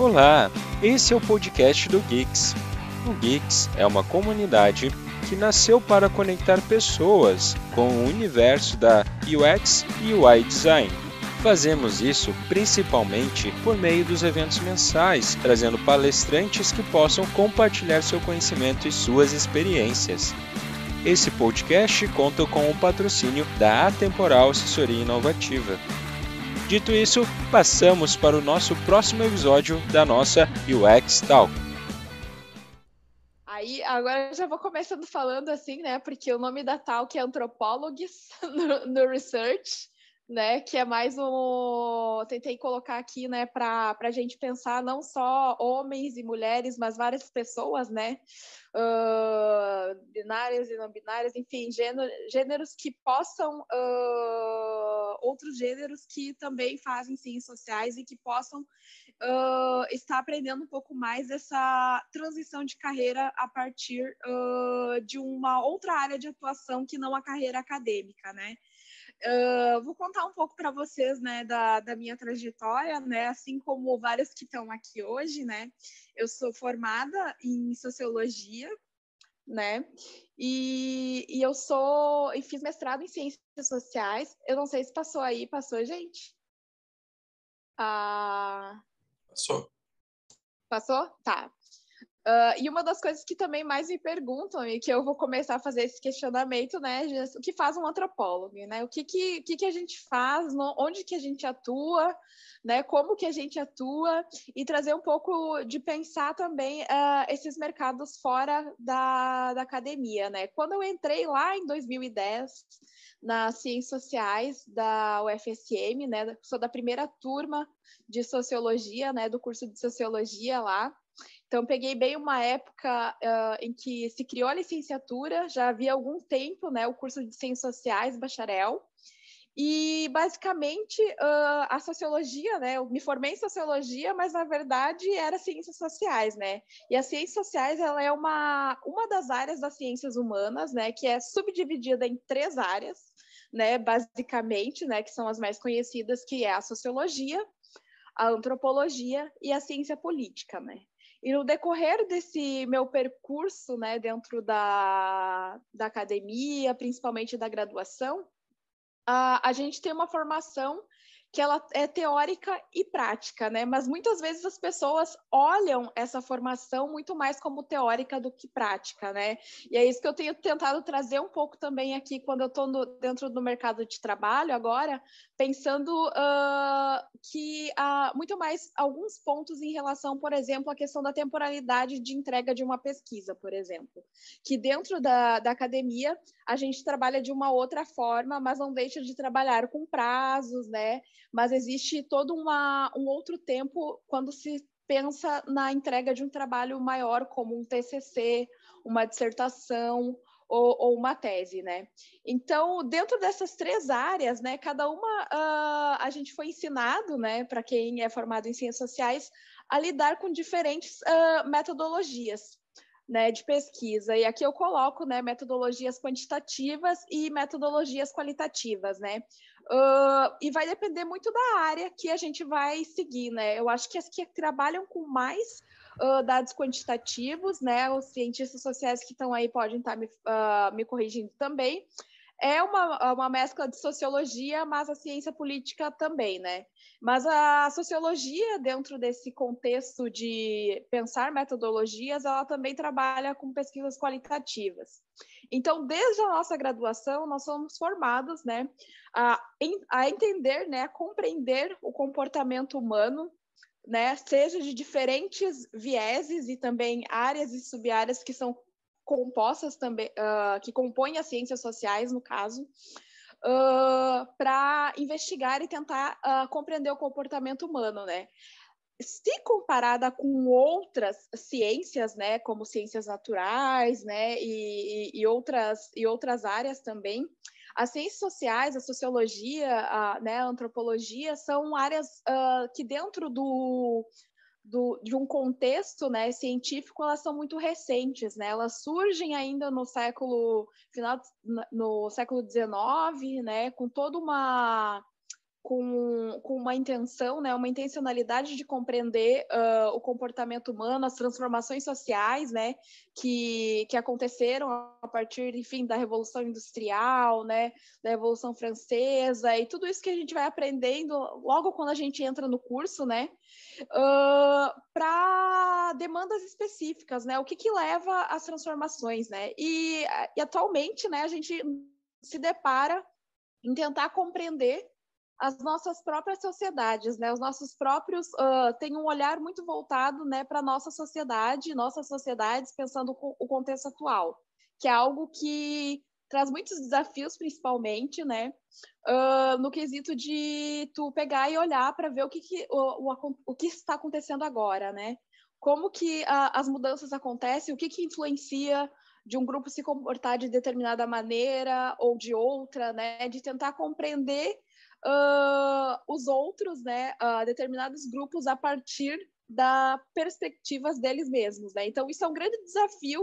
Olá, esse é o podcast do Geeks. O Geeks é uma comunidade que nasceu para conectar pessoas com o universo da UX e UI Design. Fazemos isso principalmente por meio dos eventos mensais, trazendo palestrantes que possam compartilhar seu conhecimento e suas experiências. Esse podcast conta com o patrocínio da Atemporal Assessoria Inovativa. Dito isso, passamos para o nosso próximo episódio da nossa UX Talk. Aí, agora já vou começando falando assim, né? Porque o nome da Talk é Anthropologies no, no Research né? Que é mais um. Tentei colocar aqui, né, para a gente pensar não só homens e mulheres, mas várias pessoas, né? Uh, binárias e não binárias, enfim, gênero, gêneros que possam. Uh, outros gêneros que também fazem ciências sociais e que possam uh, estar aprendendo um pouco mais dessa transição de carreira a partir de uma outra área de atuação que não a carreira acadêmica, né? Uh, vou contar um pouco para vocês, né, da, da minha trajetória, né, assim como várias que estão aqui hoje, né. Eu sou formada em sociologia, né, e, e eu sou e fiz mestrado em ciências sociais. Eu não sei se passou aí, passou, gente? Ah... Passou. Passou? Tá. Uh, e uma das coisas que também mais me perguntam, e que eu vou começar a fazer esse questionamento, né, o que faz um antropólogo, né? O que, que, que, que a gente faz, no, onde que a gente atua, né? Como que a gente atua, e trazer um pouco de pensar também uh, esses mercados fora da, da academia, né? Quando eu entrei lá em 2010 nas Ciências Sociais da UFSM, né? Sou da primeira turma de Sociologia, né? Do curso de Sociologia lá. Então, peguei bem uma época uh, em que se criou a licenciatura, já havia algum tempo, né, o curso de Ciências Sociais, bacharel, e basicamente uh, a sociologia, né? Eu me formei em sociologia, mas na verdade era ciências sociais, né? E as ciências sociais ela é uma, uma das áreas das ciências humanas, né? Que é subdividida em três áreas, né? Basicamente, né? Que são as mais conhecidas, que é a sociologia, a antropologia e a ciência política, né? E no decorrer desse meu percurso, né, dentro da, da academia, principalmente da graduação, a, a gente tem uma formação que ela é teórica e prática, né? Mas muitas vezes as pessoas olham essa formação muito mais como teórica do que prática, né? E é isso que eu tenho tentado trazer um pouco também aqui quando eu estou dentro do mercado de trabalho agora, pensando uh, que há muito mais alguns pontos em relação, por exemplo, à questão da temporalidade de entrega de uma pesquisa, por exemplo, que dentro da, da academia a gente trabalha de uma outra forma, mas não deixa de trabalhar com prazos, né? Mas existe todo uma, um outro tempo quando se pensa na entrega de um trabalho maior, como um TCC, uma dissertação ou, ou uma tese, né? Então, dentro dessas três áreas, né, cada uma uh, a gente foi ensinado, né, para quem é formado em ciências sociais, a lidar com diferentes uh, metodologias né, de pesquisa. E aqui eu coloco né, metodologias quantitativas e metodologias qualitativas, né? Uh, e vai depender muito da área que a gente vai seguir, né? Eu acho que as que trabalham com mais uh, dados quantitativos, né? Os cientistas sociais que estão aí podem estar tá me, uh, me corrigindo também é uma, uma mescla de sociologia, mas a ciência política também, né? Mas a sociologia, dentro desse contexto de pensar metodologias, ela também trabalha com pesquisas qualitativas. Então, desde a nossa graduação, nós somos formados, né, a, a entender, né, a compreender o comportamento humano, né, seja de diferentes vieses e também áreas e subáreas que são compostas também, uh, que compõem as ciências sociais, no caso, uh, para investigar e tentar uh, compreender o comportamento humano, né? Se comparada com outras ciências, né, como ciências naturais, né, e, e, outras, e outras áreas também, as ciências sociais, a sociologia, a, né, a antropologia são áreas uh, que dentro do, do, de um contexto né, científico, elas são muito recentes, né? Elas surgem ainda no século final no século XIX, né, com toda uma com, com uma intenção, né, uma intencionalidade de compreender uh, o comportamento humano, as transformações sociais, né, que, que aconteceram a partir, enfim, da Revolução Industrial, né, da Revolução Francesa e tudo isso que a gente vai aprendendo logo quando a gente entra no curso, né, uh, para demandas específicas, né, o que que leva às transformações, né, e, e atualmente, né, a gente se depara em tentar compreender as nossas próprias sociedades, né? Os nossos próprios uh, têm um olhar muito voltado, né, para nossa sociedade, nossas sociedades, pensando o contexto atual, que é algo que traz muitos desafios, principalmente, né, uh, no quesito de tu pegar e olhar para ver o que, que o, o, o, que está acontecendo agora, né? Como que uh, as mudanças acontecem, o que que influencia de um grupo se comportar de determinada maneira ou de outra, né? De tentar compreender uh, os outros, né, uh, determinados grupos a partir da perspectivas deles mesmos, né? Então isso é um grande desafio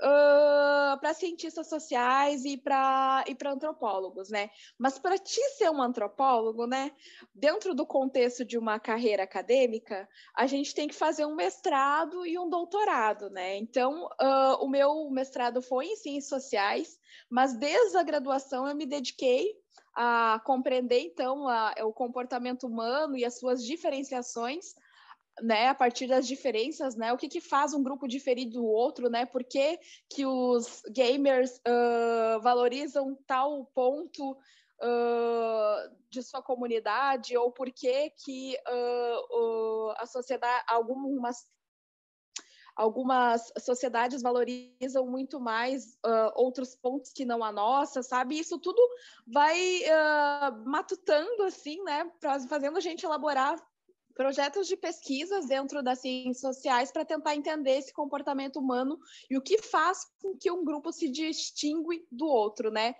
Uh, para cientistas sociais e para e para antropólogos, né? Mas para ti ser um antropólogo, né, dentro do contexto de uma carreira acadêmica, a gente tem que fazer um mestrado e um doutorado, né? Então, uh, o meu mestrado foi em ciências sociais, mas desde a graduação eu me dediquei a compreender então a, o comportamento humano e as suas diferenciações né, a partir das diferenças, né, o que, que faz um grupo diferir do outro, né, por que, que os gamers uh, valorizam tal ponto uh, de sua comunidade, ou por que, que uh, a sociedade, algumas algumas sociedades valorizam muito mais uh, outros pontos que não a nossa, sabe? Isso tudo vai uh, matutando, assim, né? Fazendo a gente elaborar projetos de pesquisas dentro das ciências sociais para tentar entender esse comportamento humano e o que faz com que um grupo se distingue do outro, né?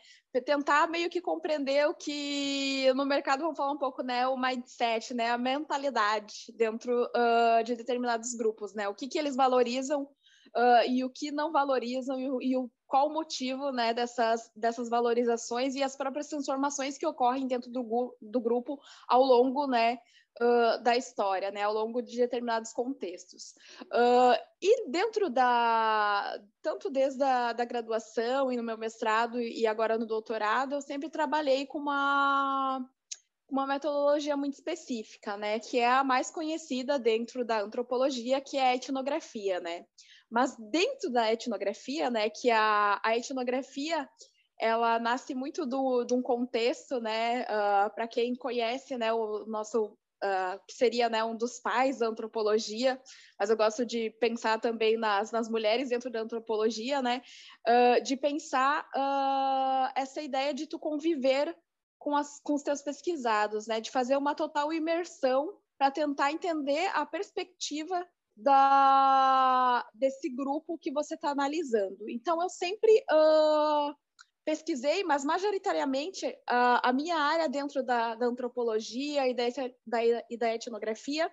Tentar meio que compreender o que no mercado vamos falar um pouco, né? O mindset, né? A mentalidade dentro uh, de determinados grupos, né? O que, que eles valorizam uh, e o que não valorizam e, e o qual o motivo né, dessas, dessas valorizações e as próprias transformações que ocorrem dentro do, do grupo ao longo né, uh, da história, né, ao longo de determinados contextos. Uh, e dentro da, tanto desde a da graduação e no meu mestrado e agora no doutorado, eu sempre trabalhei com uma uma metodologia muito específica, né, que é a mais conhecida dentro da antropologia, que é a etnografia, né. Mas dentro da etnografia, né, que a, a etnografia ela nasce muito do, de um contexto, né, uh, para quem conhece, né, o nosso Uh, que seria né, um dos pais da antropologia, mas eu gosto de pensar também nas, nas mulheres dentro da antropologia, né, uh, de pensar uh, essa ideia de tu conviver com, as, com os teus pesquisados, né, de fazer uma total imersão para tentar entender a perspectiva da, desse grupo que você está analisando. Então, eu sempre pesquisei, mas majoritariamente a, a minha área dentro da, da antropologia e da, da, e da etnografia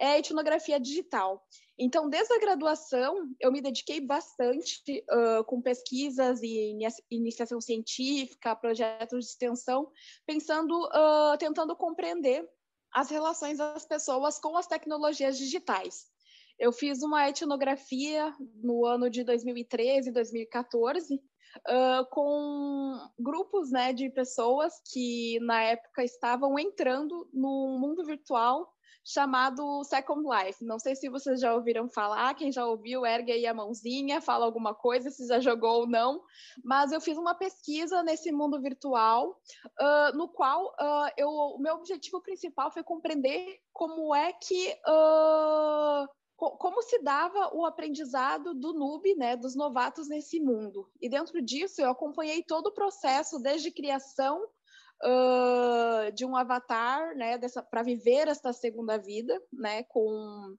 é a etnografia digital. Então, desde a graduação, eu me dediquei bastante uh, com pesquisas e iniciação científica, projetos de extensão, pensando, uh, tentando compreender as relações das pessoas com as tecnologias digitais. Eu fiz uma etnografia no ano de 2013 e 2014, uh, com grupos né, de pessoas que na época estavam entrando no mundo virtual chamado Second Life. Não sei se vocês já ouviram falar, quem já ouviu, ergue aí a mãozinha, fala alguma coisa, se já jogou ou não. Mas eu fiz uma pesquisa nesse mundo virtual, uh, no qual uh, eu, o meu objetivo principal foi compreender como é que uh, como se dava o aprendizado do noob, né, dos novatos nesse mundo. E dentro disso eu acompanhei todo o processo, desde criação uh, de um avatar, né, para viver esta segunda vida, né, com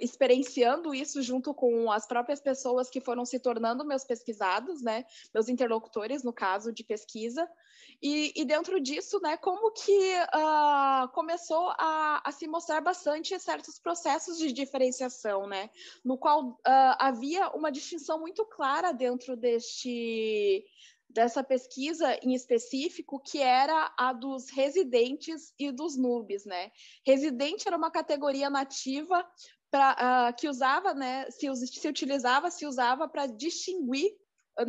experienciando isso junto com as próprias pessoas que foram se tornando meus pesquisados, né, meus interlocutores no caso de pesquisa, e, e dentro disso, né, como que uh, começou a, a, se mostrar bastante certos processos de diferenciação, né, no qual uh, havia uma distinção muito clara dentro deste dessa pesquisa em específico, que era a dos residentes e dos noobs, né? Residente era uma categoria nativa pra, uh, que usava, né, se, se utilizava, se usava para distinguir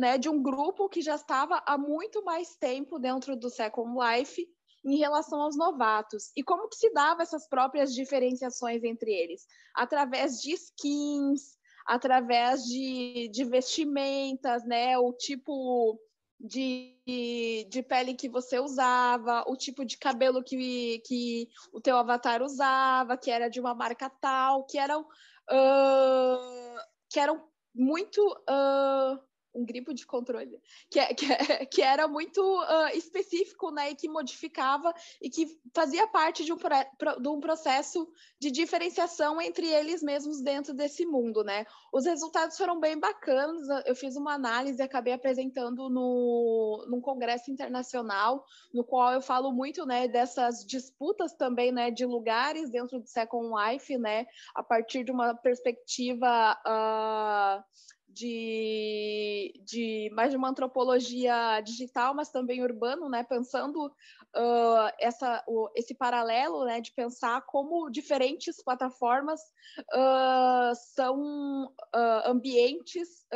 né, de um grupo que já estava há muito mais tempo dentro do Second Life em relação aos novatos. E como que se dava essas próprias diferenciações entre eles? Através de skins, através de, de vestimentas, né? O tipo de, de pele que você usava, o tipo de cabelo que, que o teu avatar usava, que era de uma marca tal, que eram, uh, que eram muito uh, um gripo de controle, que, é, que, é, que era muito uh, específico, né, e que modificava e que fazia parte de um, de um processo de diferenciação entre eles mesmos dentro desse mundo, né. Os resultados foram bem bacanas, eu fiz uma análise e acabei apresentando no, num congresso internacional, no qual eu falo muito, né, dessas disputas também, né, de lugares dentro do Second Life, né, a partir de uma perspectiva uh, de, de mais de uma antropologia digital, mas também urbano, né? Pensando uh, essa, o, esse paralelo, né? De pensar como diferentes plataformas uh, são uh, ambientes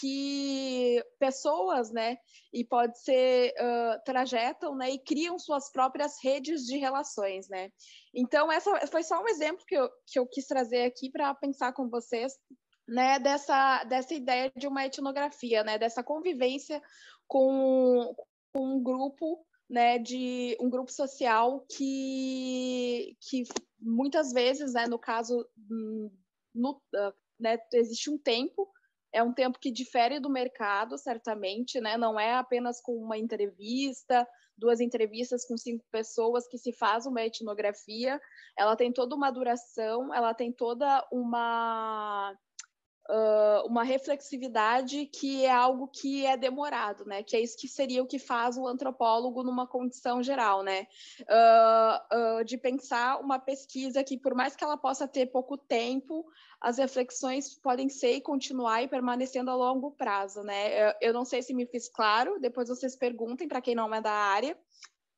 que pessoas, né, e pode ser uh, trajetam, né, e criam suas próprias redes de relações, né. Então essa foi só um exemplo que eu, que eu quis trazer aqui para pensar com vocês né, dessa, dessa ideia de uma etnografia, né, dessa convivência com, com um grupo, né, de um grupo social que, que muitas vezes, né, no caso, no, né, existe um tempo, é um tempo que difere do mercado, certamente, né, não é apenas com uma entrevista, duas entrevistas com cinco pessoas que se faz uma etnografia, ela tem toda uma duração, ela tem toda uma uh, uma reflexividade que é algo que é demorado, né? Que é isso que seria o que faz o antropólogo numa condição geral, né? Uh, uh, de pensar uma pesquisa que, por mais que ela possa ter pouco tempo, as reflexões podem ser e continuar e permanecendo a longo prazo, né? Eu, eu não sei se me fiz claro, depois vocês perguntem para quem não é da área.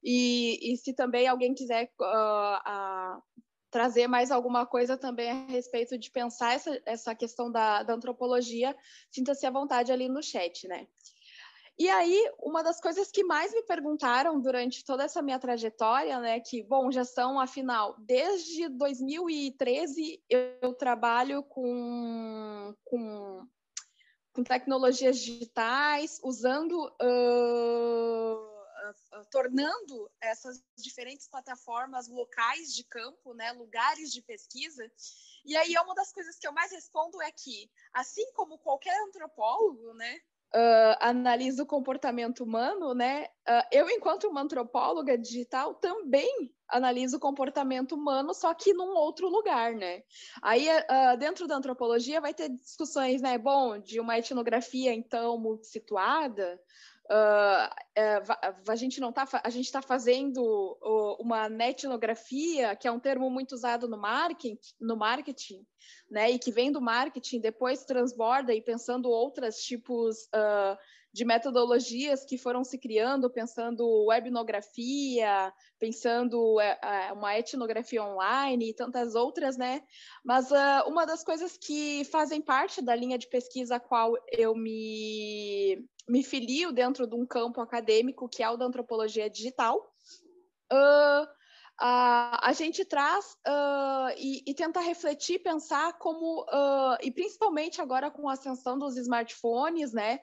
E, e, se também alguém quiser uh, trazer mais alguma coisa também a respeito de pensar essa, essa questão da, da antropologia, sinta-se à vontade ali no chat, né? E aí, uma das coisas que mais me perguntaram durante toda essa minha trajetória, né, que, bom, já são, afinal, desde 2013 eu trabalho com, com, com tecnologias digitais, usando uh, tornando essas diferentes plataformas locais de campo, né, lugares de pesquisa. E aí uma das coisas que eu mais respondo é que, assim como qualquer antropólogo, né, uh, analisa o comportamento humano, né, uh, eu enquanto uma antropóloga digital também analiso o comportamento humano, só que num outro lugar, né? Aí uh, dentro da antropologia vai ter discussões, né, bom, de uma etnografia então multissituada, Uh, a gente não tá, a gente está fazendo uma netnografia, que é um termo muito usado no marketing, no marketing, né? E que vem do marketing, depois transborda e pensando outros tipos uh, de metodologias que foram se criando, pensando webnografia, pensando é, é, uma etnografia online e tantas outras, né? Mas uh, uma das coisas que fazem parte da linha de pesquisa a qual eu me, me filio dentro de um campo acadêmico, que é o da antropologia digital, uh, a gente traz uh, e, e, tenta refletir, pensar como, uh, e principalmente agora com a ascensão dos smartphones, né,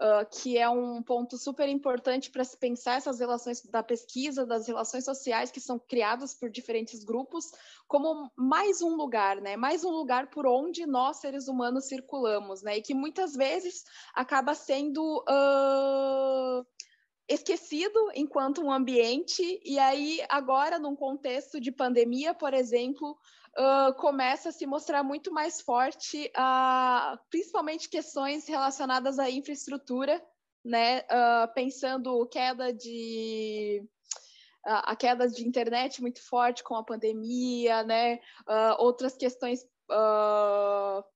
uh, que é um ponto super importante para se pensar essas relações da pesquisa, das relações sociais que são criadas por diferentes grupos, como mais um lugar, né? Mais um lugar por onde nós, seres humanos, circulamos, né? E que muitas vezes acaba sendo. Uh esquecido enquanto um ambiente, e aí agora, num contexto de pandemia, por exemplo, uh, começa a se mostrar muito mais forte, uh, principalmente questões relacionadas à infraestrutura, né? Uh, pensando queda de a queda de internet muito forte com a pandemia, né? outras questões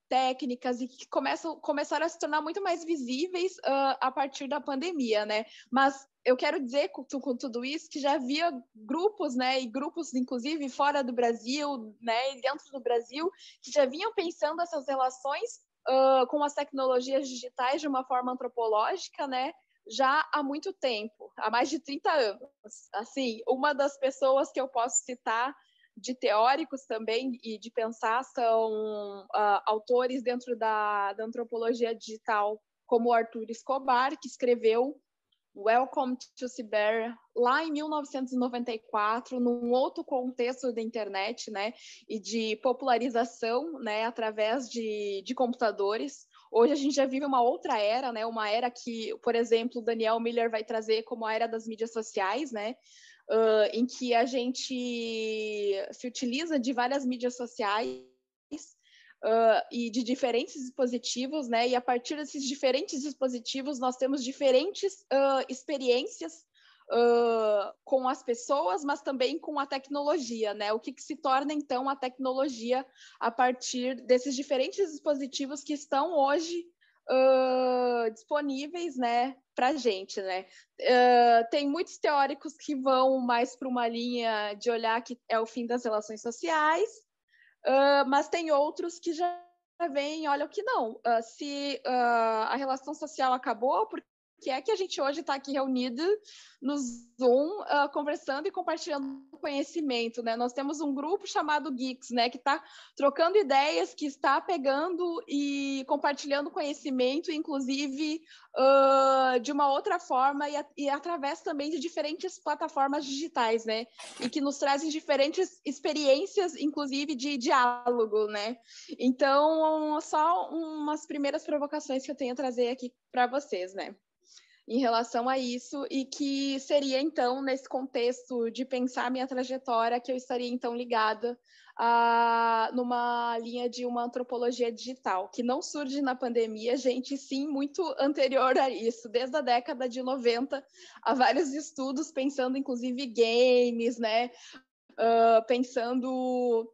técnicas e que começam, começaram a se tornar muito mais visíveis uh, a partir da pandemia, né? Mas eu quero dizer com, com, tudo isso que já havia grupos, né, e grupos inclusive fora do Brasil, né, e dentro do Brasil, que já vinham pensando essas relações uh, com as tecnologias digitais de uma forma antropológica, né, já há muito tempo, há mais de 30 anos. Assim, uma das pessoas que eu posso citar de teóricos também e de pensar são uh, autores dentro da, da antropologia digital, como Arthur Escobar, que escreveu Welcome to Cyber lá em 1994, num outro contexto da internet, né, e de popularização, né, através de, de computadores. Hoje a gente já vive uma outra era, né, uma era que, por exemplo, Daniel Miller vai trazer como a era das mídias sociais, né, uh, em que a gente se utiliza de várias mídias sociais uh, e de diferentes dispositivos, né? E a partir desses diferentes dispositivos, nós temos diferentes uh, experiências Uh, com as pessoas, mas também com a tecnologia, né? O que, que, se torna então a tecnologia a partir desses diferentes dispositivos que estão hoje uh, disponíveis, né, para gente, né? Uh, tem muitos teóricos que vão mais para uma linha de olhar que é o fim das relações sociais, Uh, mas tem outros que já vêm, olha que não. Uh, se uh, a relação social acabou, por que é que a gente hoje está aqui reunido no Zoom, uh, conversando e compartilhando conhecimento, né? Nós temos um grupo chamado Geeks, né, que está trocando ideias, que está pegando e compartilhando conhecimento, inclusive uh, de uma outra forma e, a, e, através também de diferentes plataformas digitais, né? E que nos trazem diferentes experiências, inclusive de diálogo, né? Então, só umas primeiras provocações que eu tenho a trazer aqui para vocês, né? Em relação a isso e que seria então nesse contexto de pensar minha trajetória que eu estaria então ligada a numa linha de uma antropologia digital que não surge na pandemia, gente, sim, muito anterior a isso, desde a década de 90 há vários estudos pensando inclusive games, né, uh, pensando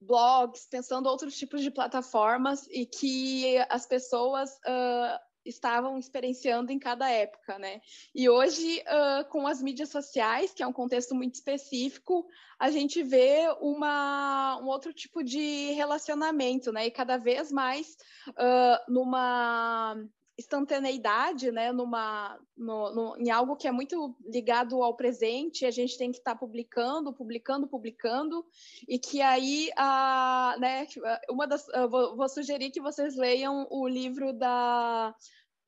blogs, pensando outros tipos de plataformas e que as pessoas uh, estavam experienciando em cada época, né? E hoje, uh, com as mídias sociais, que é um contexto muito específico, a gente vê uma, um outro tipo de relacionamento, né? E cada vez mais uh, numa instantaneidade, né, numa, no, no, em algo que é muito ligado ao presente, a gente tem que estar tá publicando, publicando, publicando, e que aí, a, né, uma das, vou, vou, sugerir que vocês leiam o livro da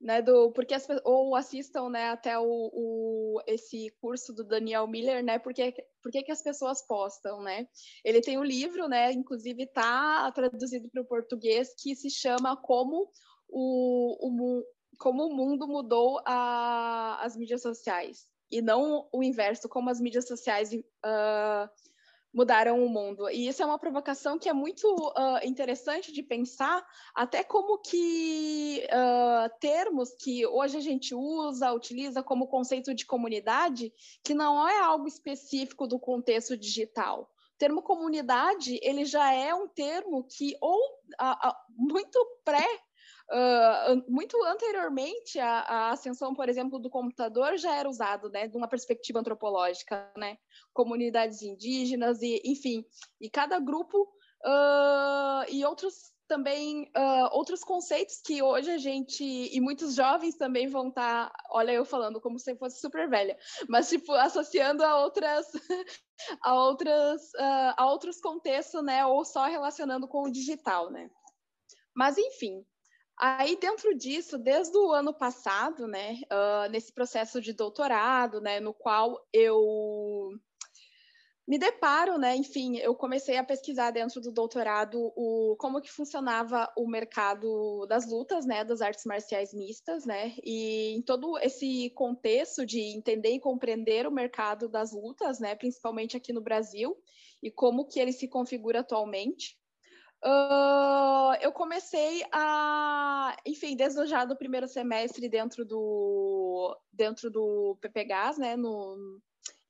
né, do porque as, ou assistam né, até o, o, esse curso do Daniel Miller, né, porque porque que as pessoas postam, né? Ele tem um livro, né, inclusive está traduzido para o português que se chama como o, o como o mundo mudou a, as mídias sociais e não o inverso, como as mídias sociais uh, mudaram o mundo. E isso é uma provocação que é muito uh, interessante de pensar, até como que uh, termos que hoje a gente usa, utiliza como conceito de comunidade, que não é algo específico do contexto digital. O termo comunidade, ele já é um termo que ou uh, muito pré Uh, muito anteriormente à, à, ascensão, por exemplo, do computador já era usado, né, de uma perspectiva antropológica, né, comunidades indígenas e, enfim, e cada grupo uh, e outros também uh, outros conceitos que hoje a gente e muitos jovens também vão estar, tá, olha eu falando como se fosse super velha, mas tipo associando a outras a outras a outros contextos, né, ou só relacionando com o digital, né. Mas enfim, Aí, dentro disso, desde o ano passado, né, uh, nesse processo de doutorado, né, no qual eu me deparo, né, enfim, eu comecei a pesquisar dentro do doutorado o, como que funcionava o mercado das lutas, né, das artes marciais mistas, né, e em todo esse contexto de entender e compreender o mercado das lutas, né, principalmente aqui no Brasil, e como que ele se configura atualmente, Uh, eu comecei a, enfim, desde do primeiro semestre dentro do dentro do PPGAS, né, no,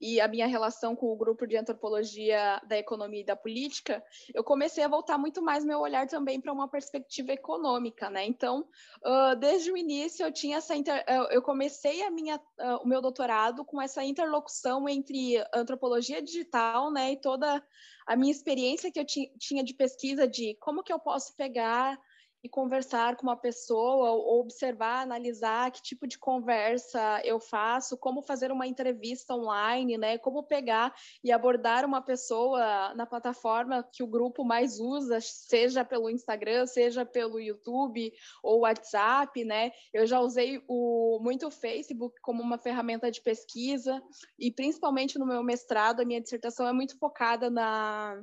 e a minha relação com o grupo de antropologia da economia e da política, eu comecei a voltar muito mais meu olhar também para uma perspectiva econômica, né? Então, uh, desde o início eu tinha essa inter... eu comecei a minha uh, o meu doutorado com essa interlocução entre antropologia digital, né, e toda a minha experiência que eu tinha de pesquisa de como que eu posso pegar e conversar com uma pessoa, ou observar, analisar que tipo de conversa eu faço, como fazer uma entrevista online, né? Como pegar e abordar uma pessoa na plataforma que o grupo mais usa, seja pelo Instagram, seja pelo YouTube ou WhatsApp, né? Eu já usei o, muito o Facebook como uma ferramenta de pesquisa e principalmente no meu mestrado, a minha dissertação é muito focada na,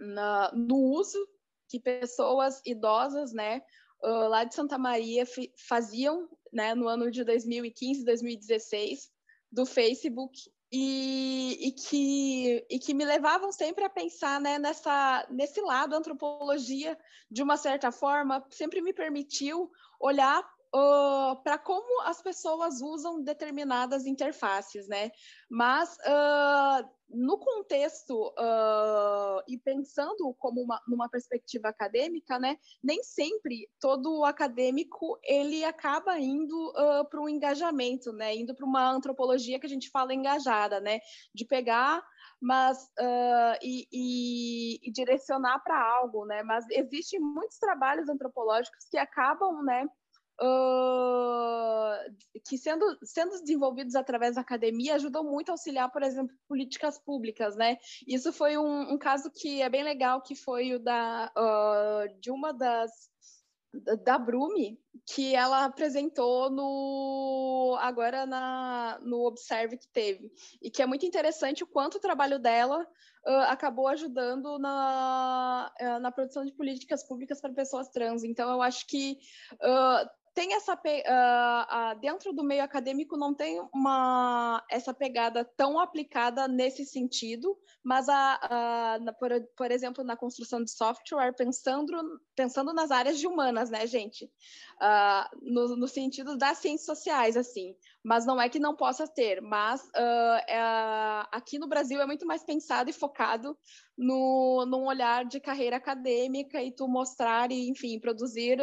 na no uso que pessoas idosas, né, lá de Santa Maria faziam, né, no ano de 2015, 2016, do Facebook e, e, que, e que me levavam sempre a pensar né, nessa, nesse lado, a antropologia, de uma certa forma, sempre me permitiu olhar uh, para como as pessoas usam determinadas interfaces, né? Mas uh, no contexto uh, e pensando como uma, numa perspectiva acadêmica, né? Nem sempre todo acadêmico ele acaba indo para um engajamento, né? Indo para uma antropologia que a gente fala engajada, né? De pegar mas uh, e, e, e, direcionar para algo, né? Mas existem muitos trabalhos antropológicos que acabam, né, que sendo, sendo desenvolvidos através da academia ajudam muito a auxiliar, por exemplo, políticas públicas, né? Isso foi um, um caso que é bem legal, que foi o da, uh, de uma das da Brumi, que ela apresentou no agora na, no Observe que teve, e que é muito interessante o quanto o trabalho dela uh, acabou ajudando na, uh, na produção de políticas públicas para pessoas trans. Então, eu acho que uh, tem essa uh, uh, dentro do meio acadêmico não tem uma essa pegada tão aplicada nesse sentido, mas a, na, por, por, exemplo na construção de software pensando pensando nas áreas de humanas, né, gente, uh, no, no, sentido das ciências sociais, assim. Mas não é que não possa ter, mas é, aqui no Brasil é muito mais pensado e focado no num olhar de carreira acadêmica e tu mostrar e enfim produzir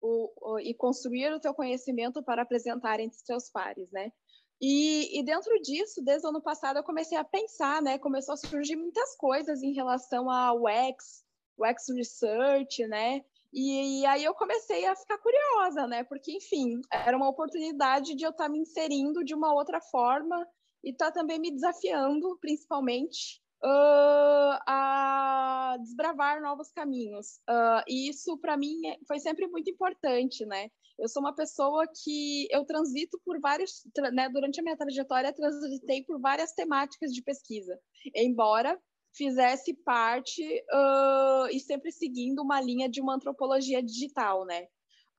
o, o, e construir o teu conhecimento para apresentar entre seus pares, né? E, e, dentro disso, desde o ano passado, eu comecei a pensar, né? Começou a surgir muitas coisas em relação ao UX, UX Research, né? E, e, aí eu comecei a ficar curiosa, né? Porque, enfim, era uma oportunidade de eu estar me inserindo de uma outra forma e estar tá também me desafiando, principalmente, uh, a desbravar novos caminhos. Uh, e isso, para mim, foi sempre muito importante, né? Eu sou uma pessoa que eu transito por vários, né, durante a minha trajetória, transitei por várias temáticas de pesquisa, embora fizesse parte uh, e sempre seguindo uma linha de uma antropologia digital, né?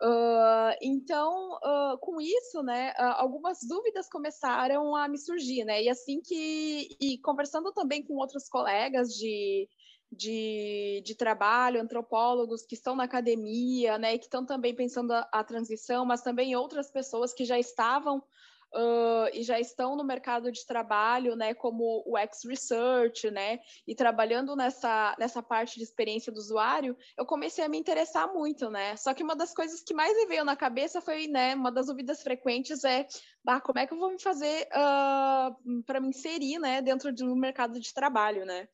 Uh, então, uh, com isso, né, uh, algumas dúvidas começaram a me surgir, né, e assim que, e conversando também com outros colegas de, de, de trabalho, antropólogos que estão na academia, né, que estão também pensando a, a transição, mas também outras pessoas que já estavam uh, e já estão no mercado de trabalho, né, como o X-Research, né, e trabalhando nessa, nessa parte de experiência do usuário, eu comecei a me interessar muito, né, só que uma das coisas que mais me veio na cabeça foi, né, uma das dúvidas frequentes é, bah, como é que eu vou me fazer uh, para me inserir, né, dentro do mercado de trabalho, né,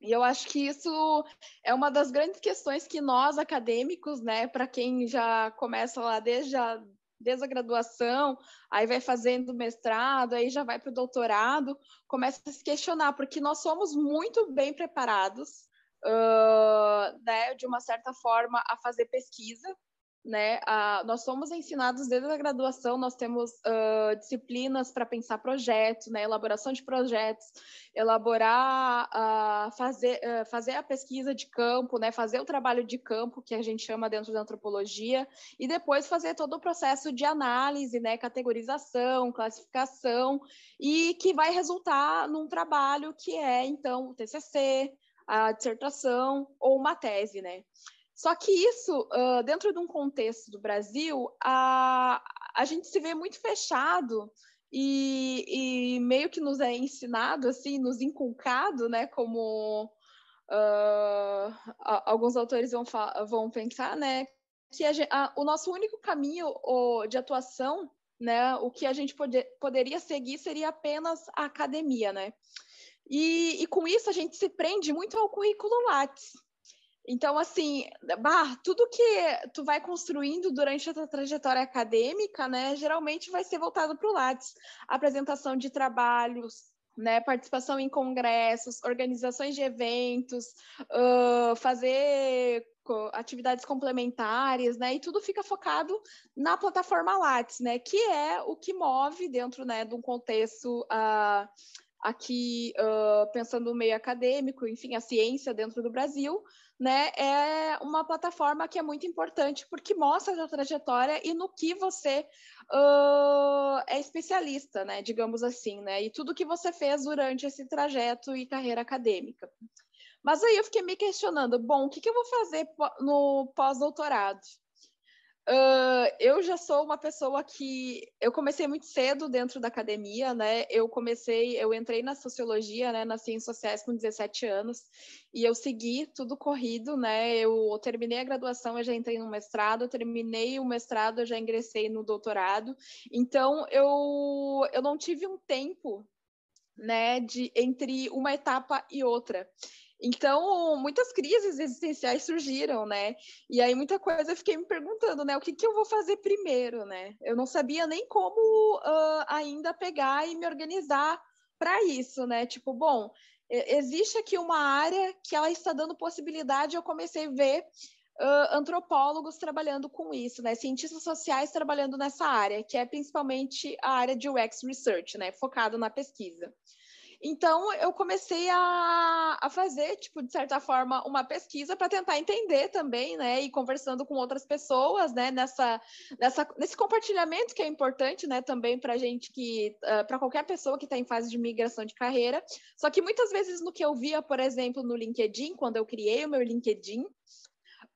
e eu acho que isso é uma das grandes questões que nós acadêmicos, né, para quem já começa lá desde a desde a graduação, aí vai fazendo mestrado, aí já vai para o doutorado, começa a se questionar, porque nós somos muito bem preparados, uh, né, de uma certa forma, a fazer pesquisa, né? nós somos ensinados desde a graduação, nós temos uh, disciplinas para pensar projetos, né? Elaboração de projetos, elaborar, uh, fazer, uh, fazer a pesquisa de campo, né? Fazer o trabalho de campo que a gente chama dentro da antropologia e depois fazer todo o processo de análise, né? Categorização, classificação e que vai resultar num trabalho que é então o TCC, a dissertação ou uma tese, né? Só que isso, uh, dentro de um contexto do Brasil, a, a gente se vê muito fechado e, e meio que nos é ensinado, assim, nos inculcado, né, como uh, alguns autores vão, vão pensar, né, que a, a, o nosso único caminho o, de atuação, né, o que a gente pode, poderia seguir seria apenas a academia, né, e, e com isso a gente se prende muito ao currículo Lattes, então, assim, bah, tudo que tu vai construindo durante a tua trajetória acadêmica, né, geralmente vai ser voltado para o Lattes. Apresentação de trabalhos, né, participação em congressos, organizações de eventos, uh, fazer atividades complementares, né, e tudo fica focado na plataforma Lattes, né, que é o que move dentro, né, de um contexto uh, aqui, uh, pensando no meio acadêmico, enfim, a ciência dentro do Brasil, né, é uma plataforma que é muito importante porque mostra a trajetória e no que você uh, é especialista, né, digamos assim, né, e tudo que você fez durante esse trajeto e carreira acadêmica. Mas aí eu fiquei me questionando, bom, o que, que eu vou fazer no pós-doutorado? Uh, eu já sou uma pessoa que eu comecei muito cedo dentro da academia, né? Eu comecei, eu entrei na sociologia, né, nas ciências sociais com 17 anos e eu segui tudo corrido, né? Eu terminei a graduação, eu já entrei no mestrado, eu terminei o mestrado, eu já ingressei no doutorado. Então eu eu não tive um tempo, né, de entre uma etapa e outra. Então, muitas crises existenciais surgiram, né? E aí muita coisa eu fiquei me perguntando, né? O que, que eu vou fazer primeiro, né? Eu não sabia nem como uh, ainda pegar e me organizar para isso, né? Tipo, bom, existe aqui uma área que ela está dando possibilidade, eu comecei a ver uh, antropólogos trabalhando com isso, né? Cientistas sociais trabalhando nessa área, que é principalmente a área de UX Research, né? Focado na pesquisa. Então, eu comecei a, a fazer, tipo, de certa forma, uma pesquisa para tentar entender também, né? E conversando com outras pessoas, né? Nessa, nessa, nesse compartilhamento que é importante, né? Também para gente que, uh, para qualquer pessoa que está em fase de migração de carreira. Só que muitas vezes no que eu via, por exemplo, no LinkedIn, quando eu criei o meu LinkedIn,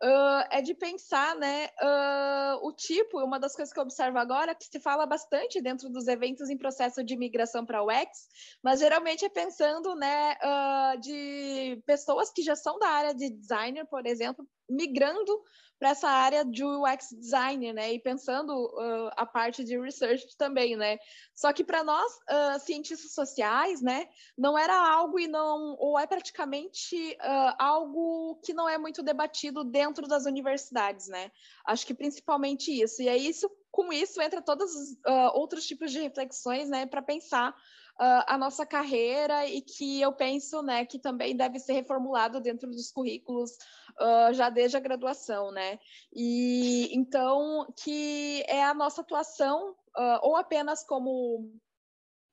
uh, é de pensar, né, uh, o tipo, uma das coisas que eu observo agora, que se fala bastante dentro dos eventos em processo de migração para o UX, mas geralmente é pensando, né, uh, de pessoas que já são da área de designer, por exemplo, migrando para essa área de UX design, né? E pensando uh, a parte de research também, né? Só que para nós uh, cientistas sociais, né, não era algo e não ou é praticamente uh, algo que não é muito debatido dentro das universidades, né? Acho que principalmente isso. E é isso com isso entra todos os outros tipos de reflexões, né, para pensar uh, a nossa carreira e que eu penso né, que também deve ser reformulado dentro dos currículos uh, já desde a graduação, né? E então que é a nossa atuação uh, ou apenas como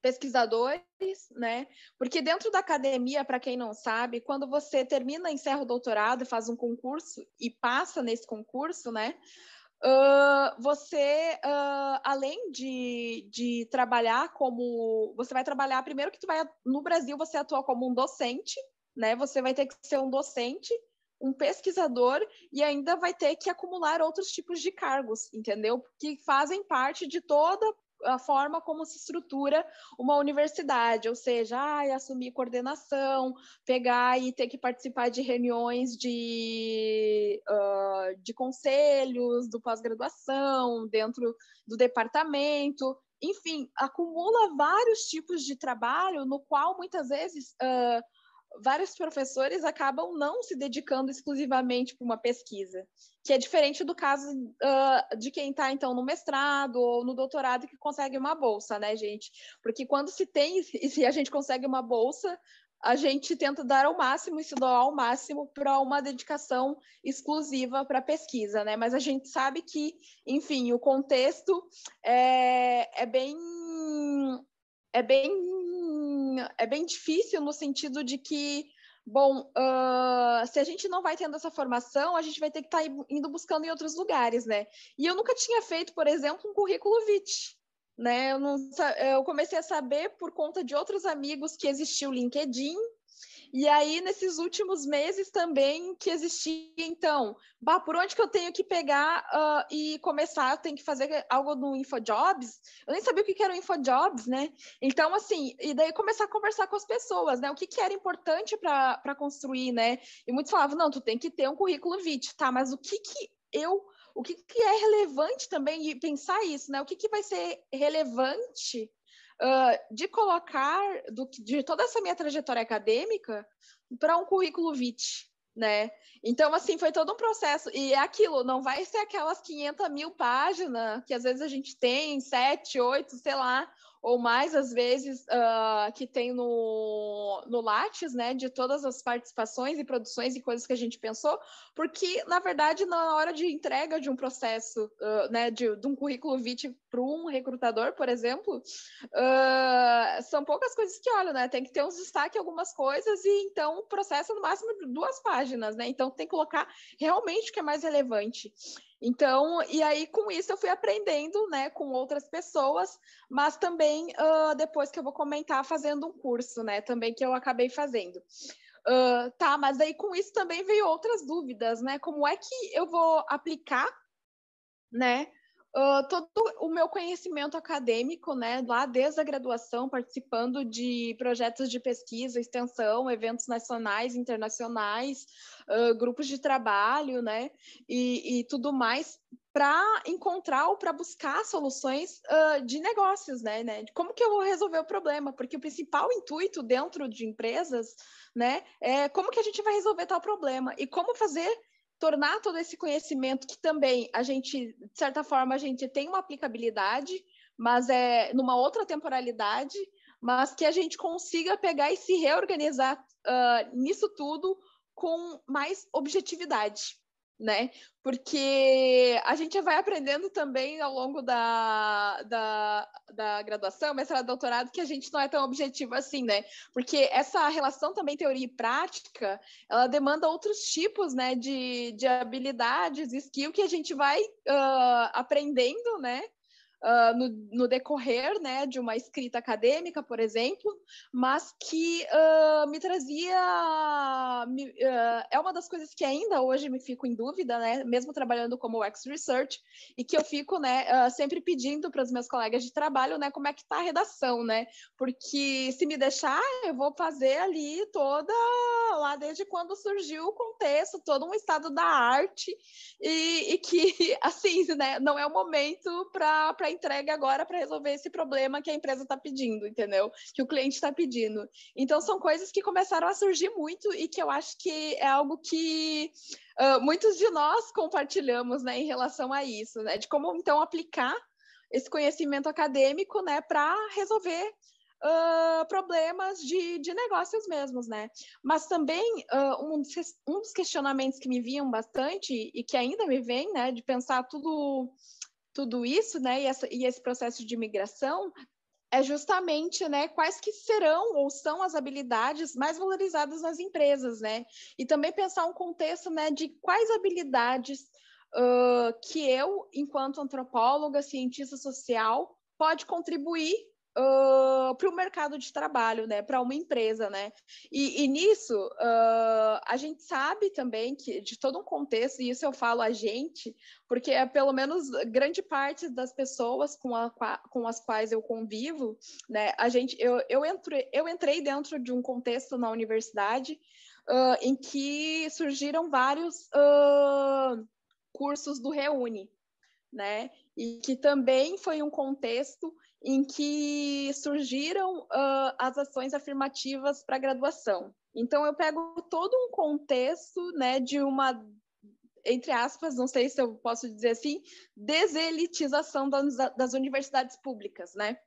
pesquisadores, né? Porque dentro da academia, para quem não sabe, quando você termina, encerra o doutorado, faz um concurso e passa nesse concurso, né? Uh, você, uh, além de, de trabalhar como. Você vai trabalhar, primeiro que tu vai. No Brasil, você atua como um docente, né? Você vai ter que ser um docente, um pesquisador e ainda vai ter que acumular outros tipos de cargos, entendeu? Que fazem parte de toda a forma como se estrutura uma universidade, ou seja, ah, assumir coordenação, pegar e ter que participar de reuniões de, uh, de conselhos, do pós-graduação, dentro do departamento, enfim, acumula vários tipos de trabalho no qual muitas vezes uh, vários professores acabam não se dedicando exclusivamente para uma pesquisa, que é diferente do caso uh, de quem está, então, no mestrado ou no doutorado que consegue uma bolsa, né, gente? Porque quando se tem, e se a gente consegue uma bolsa, a gente tenta dar ao máximo e se doar ao máximo para uma dedicação exclusiva para pesquisa, né? Mas a gente sabe que, enfim, o contexto é, é bem é bem é bem difícil no sentido de que, bom, uh, se a gente não vai tendo essa formação, a gente vai ter que estar tá indo buscando em outros lugares, né? E eu nunca tinha feito, por exemplo, um currículo vitae. Né? Eu, não, eu comecei a saber por conta de outros amigos que existia o LinkedIn, E aí, nesses últimos meses também que existia, então, bah, por onde que eu tenho que pegar uh, e começar? Eu tenho que fazer algo no InfoJobs? Eu nem sabia o que era o InfoJobs, né? Então, assim, e daí começar a conversar com as pessoas, né? O que, que era importante para construir, né? E muitos falavam, não, tu tem que ter um currículo vitae, tá? Mas o que que eu o que, que é relevante também e pensar isso, né? O que, que vai ser relevante de colocar do, de toda essa minha trajetória acadêmica para um currículo vitae, né? Então, assim, foi todo um processo. E é aquilo, não vai ser aquelas 500 mil páginas que às vezes a gente tem, sete, oito, sei lá, ou mais às vezes uh, que tem no, no Lattes, né, de todas as participações e produções e coisas que a gente pensou, porque, na verdade, na hora de entrega de um processo, uh, né, de, de, um currículo vitae para um recrutador, por exemplo, uh, são poucas coisas que olham, né, tem que ter uns destaque algumas coisas e, então, o processo, no máximo, duas páginas, né, então tem que colocar realmente o que é mais relevante. Então, e aí com isso eu fui aprendendo, né, com outras pessoas, mas também uh, depois que eu vou comentar fazendo um curso, né, também que eu acabei fazendo. Uh, tá, mas aí com isso também veio outras dúvidas, né? Como é que eu vou aplicar, né, Uh, todo o meu conhecimento acadêmico, né, lá desde a graduação, participando de projetos de pesquisa, extensão, eventos nacionais, internacionais, uh, grupos de trabalho, né, e, e tudo mais, para encontrar ou para buscar soluções uh, de negócios, né, né, como que eu vou resolver o problema, porque o principal intuito dentro de empresas, né, é como que a gente vai resolver tal problema e como fazer tornar todo esse conhecimento que também a gente, de certa forma, a gente tem uma aplicabilidade, mas é numa outra temporalidade, mas que a gente consiga pegar e se reorganizar uh, nisso tudo com mais objetividade né? Porque a gente vai aprendendo também ao longo da, da, da graduação, mestrado, doutorado, que a gente não é tão objetivo assim, né? Porque essa relação também teoria e prática, ela demanda outros tipos, né, de, de habilidades, skill que a gente vai uh, aprendendo, né? Uh, no, no, decorrer né, de uma escrita acadêmica, por exemplo, mas que uh, me trazia. Me, uh, é uma das coisas que ainda hoje me fico em dúvida, né, mesmo trabalhando como UX Research, e que eu fico né, sempre pedindo para os meus colegas de trabalho né, como é que está a redação, né? Porque se me deixar, eu vou fazer ali toda lá desde quando surgiu o contexto, todo um estado da arte, e, e que assim, né, não é o momento para entrega agora para resolver esse problema que a empresa está pedindo, entendeu? Que o cliente está pedindo. Então, são coisas que começaram a surgir muito e que eu acho que é algo que uh, muitos de nós compartilhamos né, em relação a isso, né? De como, então, aplicar esse conhecimento acadêmico né, para resolver Uh, problemas de, de negócios mesmos, né? Mas também uh, um, um, dos questionamentos que me vinham bastante e que ainda me vem, né, de pensar tudo tudo isso, né, e, essa, e esse processo de migração é justamente, né, quais que serão ou são as habilidades mais valorizadas nas empresas, né, e também pensar um contexto, né, de quais habilidades uh, que eu, enquanto antropóloga, cientista social, pode contribuir uh, para o mercado de trabalho, né, para uma empresa, né? E, e nisso uh, a gente sabe também que de todo um contexto, e isso eu falo a gente, porque é pelo menos grande parte das pessoas com, a, com as quais eu convivo, né? A gente, eu, eu, entrei, eu entrei dentro de um contexto na universidade uh, em que surgiram vários cursos do Reúne, né? E que também foi um contexto em que surgiram uh, as ações afirmativas para graduação. Então, eu pego todo um contexto né, de uma, entre aspas, não sei se eu posso dizer assim, deselitização das, das universidades públicas, né?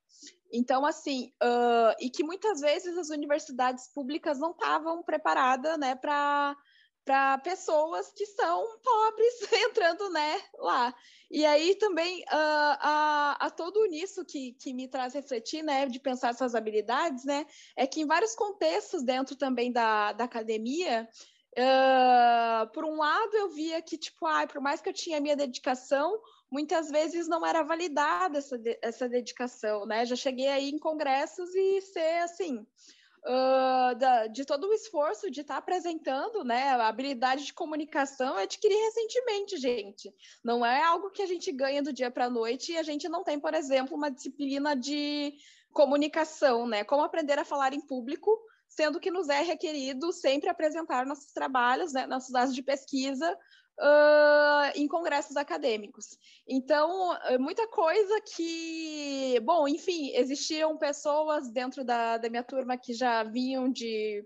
Então, assim, uh, e que muitas vezes as universidades públicas não estavam preparadas né, para para pessoas que são pobres entrando né, lá. E aí também uh, a, a todo nisso que, que me traz refletir, né, de pensar essas habilidades, né, é que em vários contextos dentro também da, da academia, uh, por um lado eu via que, tipo, ah, por mais que eu tinha minha dedicação, muitas vezes não era validada essa, essa dedicação, né, já cheguei aí em congressos e ser, assim, uh, da, de todo o esforço de estar tá apresentando, né? A habilidade de comunicação é adquiri recentemente, gente. Não é algo que a gente ganha do dia para a noite e a gente não tem, por exemplo, uma disciplina de comunicação, né? Como aprender a falar em público, sendo que nos é requerido sempre apresentar nossos trabalhos, né, nossos dados de pesquisa uh, em congressos acadêmicos. Então, é muita coisa que, bom, enfim, existiam pessoas dentro da, da minha turma que já vinham de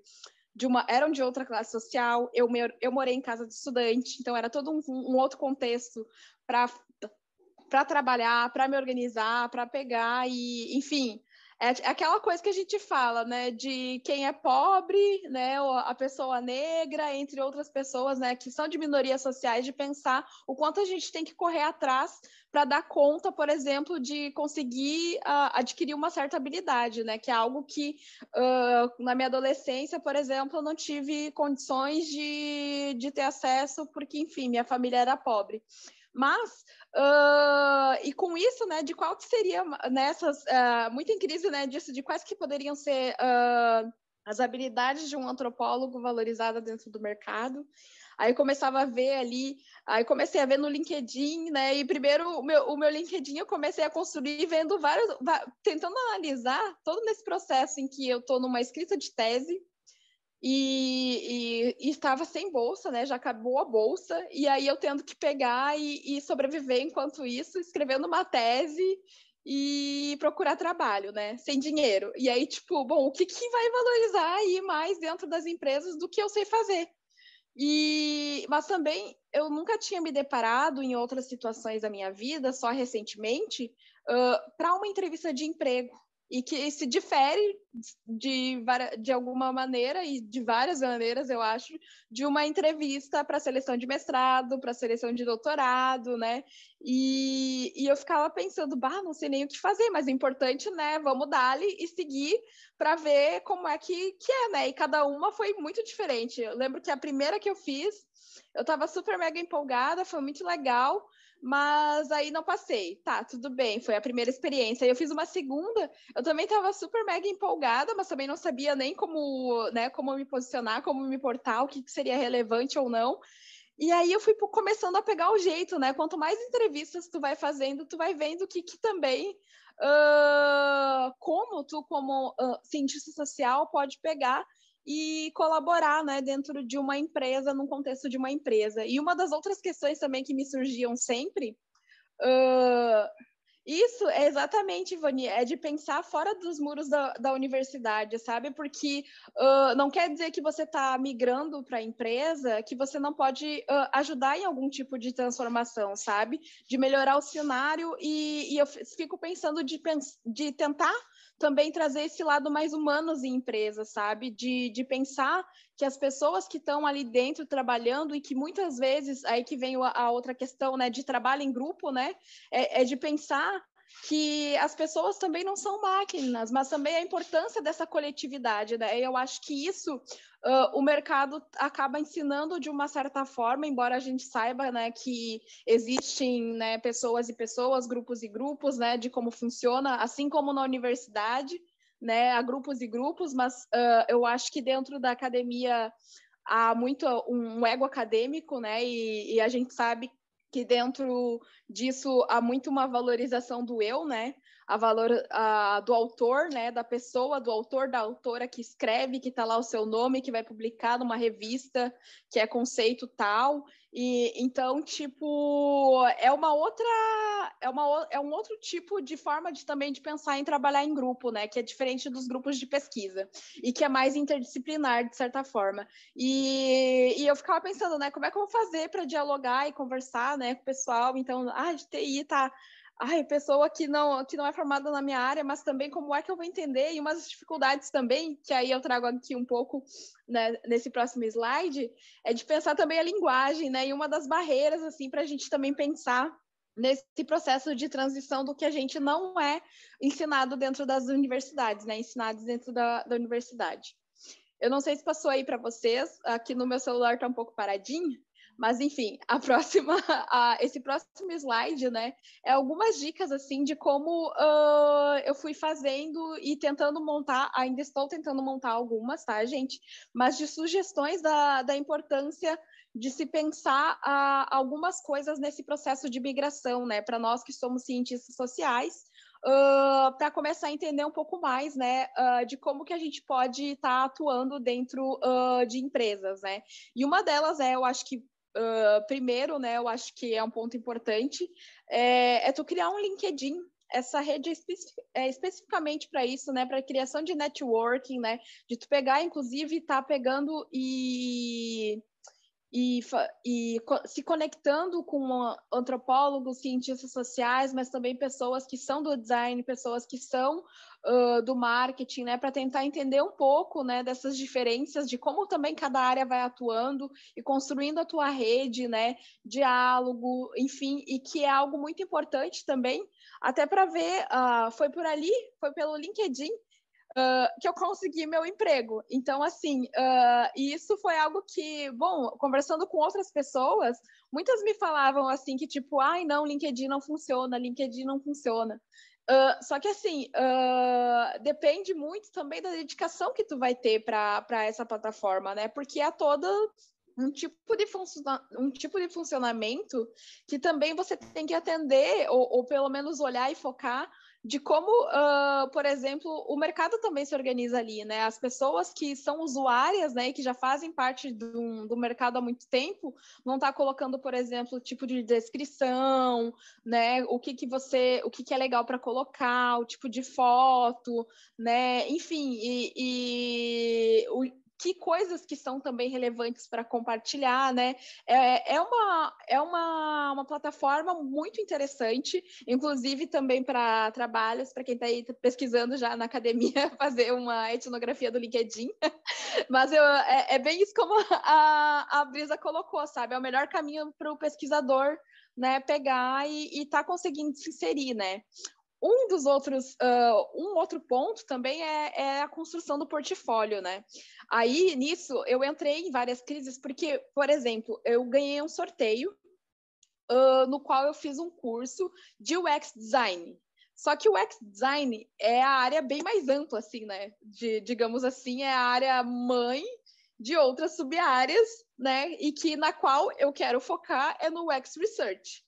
de uma, eram de outra classe social, eu, eu morei em casa de estudante, então era todo um, um outro contexto para para trabalhar, para me organizar, para pegar e, enfim, é, é aquela coisa que a gente fala, né, de quem é pobre, né, a pessoa negra, entre outras pessoas, né, que são de minorias sociais, de pensar o quanto a gente tem que correr atrás para dar conta, por exemplo, de conseguir uh, adquirir uma certa habilidade, né, que é algo que uh, na minha adolescência, por exemplo, eu não tive condições de, de ter acesso, porque, enfim, minha família era pobre. Mas, uh, e com isso, né, de qual que seria nessas, uh, muito em crise, né, disso, de quais que poderiam ser uh, as habilidades de um antropólogo valorizada dentro do mercado. Aí começava a ver ali, aí comecei a ver no LinkedIn, né? E primeiro o meu, o meu LinkedIn eu comecei a construir vendo vários, tentando analisar todo nesse processo em que eu estou numa escrita de tese, e, e, e, estava sem bolsa, né? Já acabou a bolsa, e aí eu tendo que pegar e, e, sobreviver enquanto isso, escrevendo uma tese e procurar trabalho, né? Sem dinheiro. E aí, tipo, bom, o que, que vai valorizar aí mais dentro das empresas do que eu sei fazer? E, mas também eu nunca tinha me deparado em outras situações da minha vida, só recentemente, uh, para uma entrevista de emprego e que se difere de, de alguma maneira e de várias maneiras, eu acho, de uma entrevista para seleção de mestrado, para seleção de doutorado, né? E, e eu ficava pensando, bah, não sei nem o que fazer, mas o importante, né? Vamos dar e seguir para ver como é que, que é, né? E cada uma foi muito diferente. Eu lembro que a primeira que eu fiz, eu estava super mega empolgada, foi muito legal mas aí não passei. Tá, tudo bem, foi a primeira experiência. Eu fiz uma segunda, eu também estava super mega empolgada, mas também não sabia nem como, né, como me posicionar, como me portar, o que, que seria relevante ou não. E aí eu fui começando a pegar o jeito, né? Quanto mais entrevistas tu vai fazendo, tu vai vendo que, que também uh, como tu, como uh, cientista social, pode pegar e colaborar né, dentro de uma empresa, num contexto de uma empresa. E uma das outras questões também que me surgiam sempre, uh, isso é exatamente, Ivani, é de pensar fora dos muros da, da universidade, sabe? Porque uh, não quer dizer que você está migrando para a empresa, que você não pode uh, ajudar em algum tipo de transformação, sabe? De melhorar o cenário, e, e eu fico pensando de, de tentar também trazer esse lado mais humanos em empresas, sabe? De, de pensar que as pessoas que estão ali dentro trabalhando e que muitas vezes, aí que vem a, a outra questão, né, de trabalho em grupo, né, é, é de pensar que as pessoas também não são máquinas, mas também a importância dessa coletividade, né? Eu acho que isso uh, o mercado acaba ensinando de uma certa forma, embora a gente saiba, né, que existem, né, pessoas e pessoas, grupos e grupos, né, de como funciona, assim como na universidade, né, há grupos e grupos, mas uh, eu acho que dentro da academia há muito um ego acadêmico, né, e, e a gente sabe que dentro disso há muito uma valorização do eu, né? A valor a, do autor, né? Da pessoa, do autor, da autora que escreve, que está lá o seu nome, que vai publicar numa revista que é conceito tal. E então, tipo, é uma outra, é, uma, é um outro tipo de forma de também de pensar em trabalhar em grupo, né? Que é diferente dos grupos de pesquisa e que é mais interdisciplinar, de certa forma. E, e eu ficava pensando, né, como é que eu vou fazer para dialogar e conversar, né, com o pessoal? Então, ah, de TI tá ai, pessoa que não, que não é formada na minha área, mas também como é que eu vou entender, e umas dificuldades também, que aí eu trago aqui um pouco né, nesse próximo slide, é de pensar também a linguagem, né, e uma das barreiras, assim, para a gente também pensar nesse processo de transição do que a gente não é ensinado dentro das universidades, né, ensinados dentro da, da universidade. Eu não sei se passou aí para vocês, aqui no meu celular está um pouco paradinho, Mas enfim, a próxima, a, esse próximo slide, né, é algumas dicas assim de como uh, eu fui fazendo e tentando montar, ainda estou tentando montar algumas, tá, gente? Mas de sugestões da, da importância de se pensar uh, algumas coisas nesse processo de migração, né, para nós que somos cientistas sociais, uh, para começar a entender um pouco mais, né, uh, de como que a gente pode estar tá atuando dentro de empresas, né? E uma delas é, eu acho que Uh, primeiro, né, eu acho que é um ponto importante, é, é tu criar um LinkedIn essa rede é especificamente para isso, né, para criação de networking, né, de tu pegar, inclusive, tá pegando e e, e se conectando com antropólogos, cientistas sociais, mas também pessoas que são do design, pessoas que são uh, do marketing, né, para tentar entender um pouco, né, dessas diferenças de como também cada área vai atuando e construindo a tua rede, né, diálogo, enfim, e que é algo muito importante também, até para ver, uh, foi por ali, foi pelo LinkedIn Uh, que eu consegui meu emprego. Então, assim, uh, isso foi algo que, bom, conversando com outras pessoas, muitas me falavam assim que, tipo, ai, não, LinkedIn não funciona, LinkedIn não funciona. Uh, só que assim, depende muito também da dedicação que tu vai ter para essa plataforma, né? Porque é toda um tipo de, um tipo de funcionamento que também você tem que atender, ou, ou pelo menos olhar e focar de como, uh, por exemplo, o mercado também se organiza ali, né? As pessoas que são usuárias, né, e que já fazem parte do, do mercado há muito tempo, vão estar tá colocando, por exemplo, tipo de descrição, né? O que, que você, o que, que é legal para colocar, o tipo de foto, né? Enfim, e, e o, que coisas que são também relevantes para compartilhar, né? É, é, uma, é uma, uma plataforma muito interessante, inclusive também para trabalhos, para quem está aí pesquisando já na academia, fazer uma etnografia do LinkedIn. Mas eu, é, é bem isso como a, a Brisa colocou, sabe? É o melhor caminho para o pesquisador né, pegar e estar tá conseguindo se inserir, né? Um dos outros, uh, um outro ponto também é, é, a construção do portfólio, né? Aí, nisso, eu entrei em várias crises, porque, por exemplo, eu ganhei um sorteio uh, no qual eu fiz um curso de UX Design. Só que o UX Design é a área bem mais ampla, assim, né? De, digamos assim, é a área mãe de outras sub-áreas, né? E que na qual eu quero focar é no UX Research.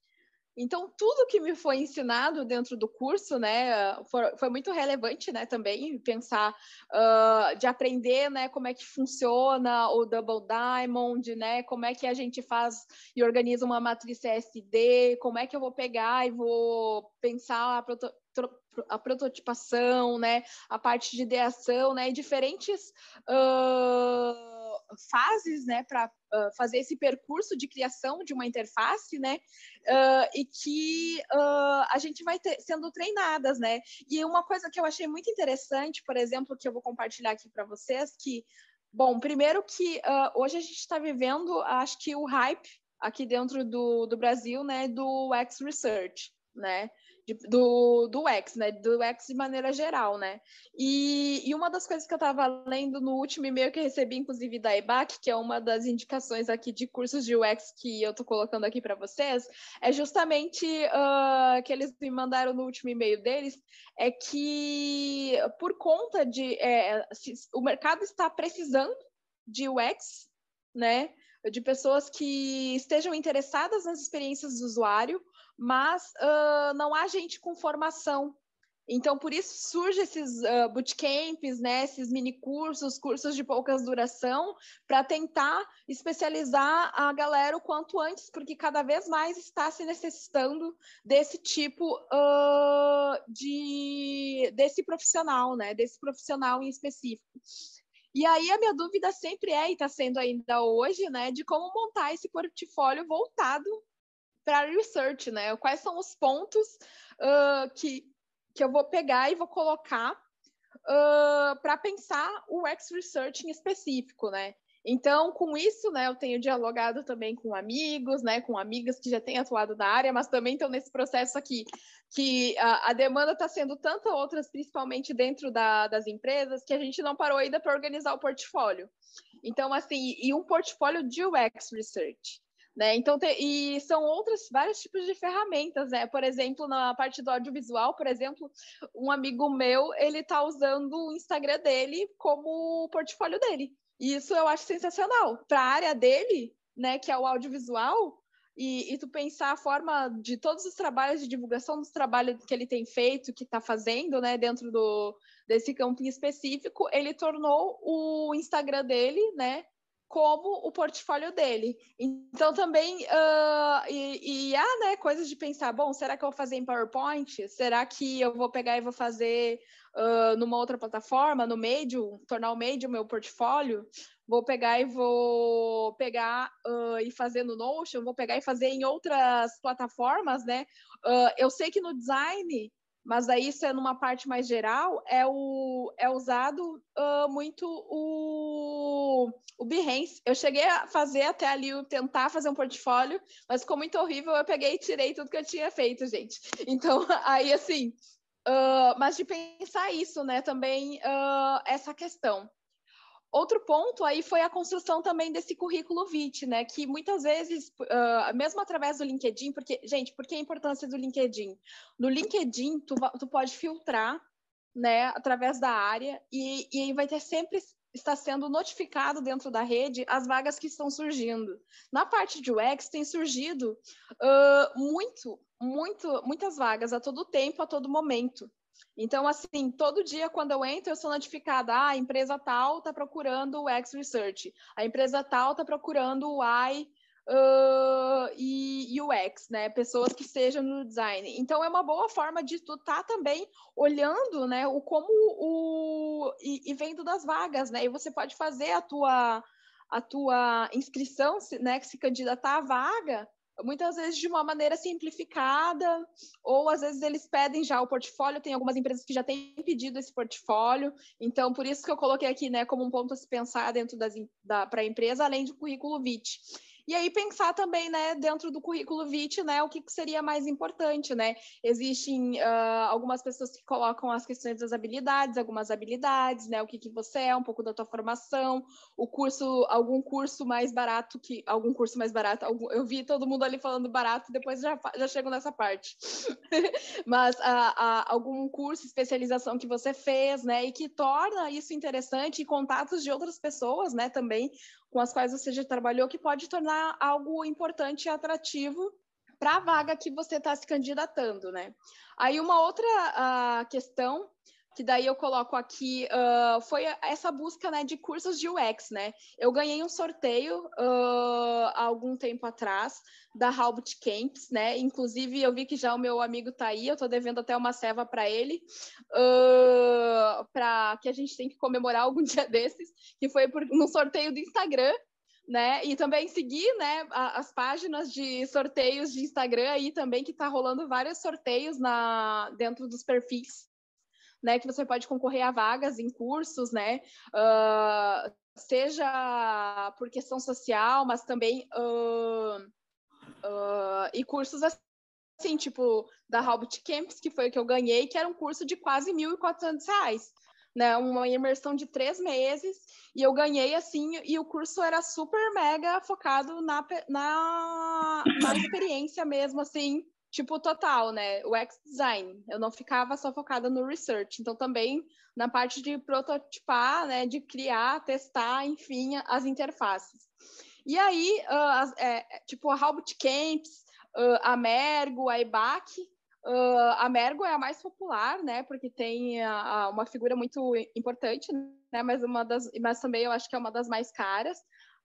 Então, tudo que me foi ensinado dentro do curso, né, foi, foi muito relevante, né, também, pensar, uh, de aprender, né, como é que funciona o Double Diamond, né, como é que a gente faz e organiza uma matriz CSD, como é que eu vou pegar e vou pensar a, proto a prototipação, né, a parte de ideação, né, e diferentes... Uh, fases, né, para fazer esse percurso de criação de uma interface, né, uh, e que uh, a gente vai ter, sendo treinadas, né. E uma coisa que eu achei muito interessante, por exemplo, que eu vou compartilhar aqui para vocês, que, bom, primeiro que hoje a gente está vivendo, acho que o hype aqui dentro do, do Brasil, né, do X Research, né, de, do, do X, né? Do X de maneira geral, né? E, e uma das coisas que eu estava lendo no último e-mail que recebi, inclusive, da EBAC, que é uma das indicações aqui de cursos de UX que eu estou colocando aqui para vocês, é justamente uh, que eles me mandaram no último e-mail deles, é que por conta de é, o mercado está precisando de UX, né? De pessoas que estejam interessadas nas experiências do usuário, mas uh, não há gente com formação. Então, por isso surgem esses uh, bootcamps, né, esses mini cursos, cursos de poucas duração, para tentar especializar a galera o quanto antes, porque cada vez mais está se necessitando desse tipo uh, de desse profissional, né, desse profissional em específico. E aí a minha dúvida sempre é, e está sendo ainda hoje, né, de como montar esse portfólio voltado para research, né? Quais são os pontos uh, que, que eu vou pegar e vou colocar uh, para pensar o X Research em específico, né? Então, com isso, né, eu tenho dialogado também com amigos, né, com amigas que já têm atuado na área, mas também estão nesse processo aqui, que a, a demanda está sendo tanta outras, principalmente dentro da, das empresas, que a gente não parou ainda para organizar o portfólio. Então, assim, e um portfólio de UX Research. Né? Então, e são outros vários tipos de ferramentas, né? Por exemplo, na parte do audiovisual, por exemplo, um amigo meu, ele está usando o Instagram dele como portfólio dele. E isso eu acho sensacional. Para a área dele, né, que é o audiovisual, e, e, tu pensar a forma de todos os trabalhos de divulgação dos trabalhos que ele tem feito, que está fazendo, né, dentro do, desse campo específico, ele tornou o Instagram dele, né, como o portfólio dele. Então também uh, e, e há né, coisas de pensar, bom, será que eu vou fazer em PowerPoint? Será que eu vou pegar e vou fazer uh, numa outra plataforma, no Medium, tornar o Medium meu portfólio? Vou pegar e vou pegar uh, e fazer no Notion, vou pegar e fazer em outras plataformas, né? eu sei que no design mas aí isso é numa parte mais geral, é, o, é usado muito o, o Behance. Eu cheguei a fazer até ali, tentar fazer um portfólio, mas ficou muito horrível, eu peguei e tirei tudo que eu tinha feito, gente. Então, aí assim, uh, mas de pensar isso, né, também uh, essa questão. Outro ponto aí foi a construção também desse currículo VIT, né? Que muitas vezes, uh, mesmo através do LinkedIn, porque, gente, por que a importância do LinkedIn? No LinkedIn, tu, tu pode filtrar, né, através da área, e, e vai ter sempre está sendo notificado dentro da rede as vagas que estão surgindo. Na parte de UX tem surgido uh, muito, muito, muitas vagas a todo tempo, a todo momento. Então, assim, todo dia quando eu entro, eu sou notificada, ah, a empresa tal está procurando o X Research, a empresa tal está procurando o Y uh, e UX, né? Pessoas que estejam no design. Então, é uma boa forma de tu tá também olhando, né, o como o e, e vendo das vagas, né? E você pode fazer a tua a tua inscrição, né, que se candidatar à vaga, muitas vezes de uma maneira simplificada, ou às vezes eles pedem já o portfólio, tem algumas empresas que já têm pedido esse portfólio, então por isso que eu coloquei aqui, né, como um ponto a se pensar dentro das, da, para a empresa, além do currículo VIT. E aí pensar também, né, dentro do currículo VIT, né, o que, que seria mais importante, né? Existem uh, algumas pessoas que colocam as questões das habilidades, algumas habilidades, né, o que, que você é, um pouco da tua formação, o curso, algum curso mais barato que, algum curso mais barato, algum, eu vi todo mundo ali falando barato, depois já, já chego nessa parte. Mas uh, uh, algum curso, especialização que você fez, né, e que torna isso interessante e contatos de outras pessoas, né, também, com as quais você já trabalhou, que pode tornar algo importante e atrativo para a vaga que você está se candidatando, né? Aí uma outra uh, questão que daí eu coloco aqui, uh, foi essa busca né, de cursos de UX, né? Eu ganhei um sorteio uh, há algum tempo atrás da Halbert Camps, né? Inclusive, eu vi que já o meu amigo está aí, eu estou devendo até uma ceva para ele, uh, para que a gente tem que comemorar algum dia desses, que foi por, no sorteio do Instagram, né? E também seguir, né, as páginas de sorteios de Instagram aí também, que está rolando vários sorteios na, dentro dos perfis né, que você pode concorrer a vagas em cursos, né, uh, seja por questão social, mas também uh, uh, e cursos assim, tipo da Hobbit Camps, que foi o que eu ganhei, que era um curso de quase R$ 1.400, né, uma imersão de três meses, e eu ganhei assim, e o curso era super mega focado na, na, na experiência mesmo, assim, tipo, total, né? O X-Design. Eu não ficava só focada no research. Então, também na parte de prototipar, né? De criar, testar, enfim, as interfaces. E aí, uh, é, tipo, a Halbert Camps, uh, a Mergo, a EBAC. Uh, a Mergo é a mais popular, né? Porque tem uma figura muito importante, né? Mas, uma das, mas também eu acho que é uma das mais caras.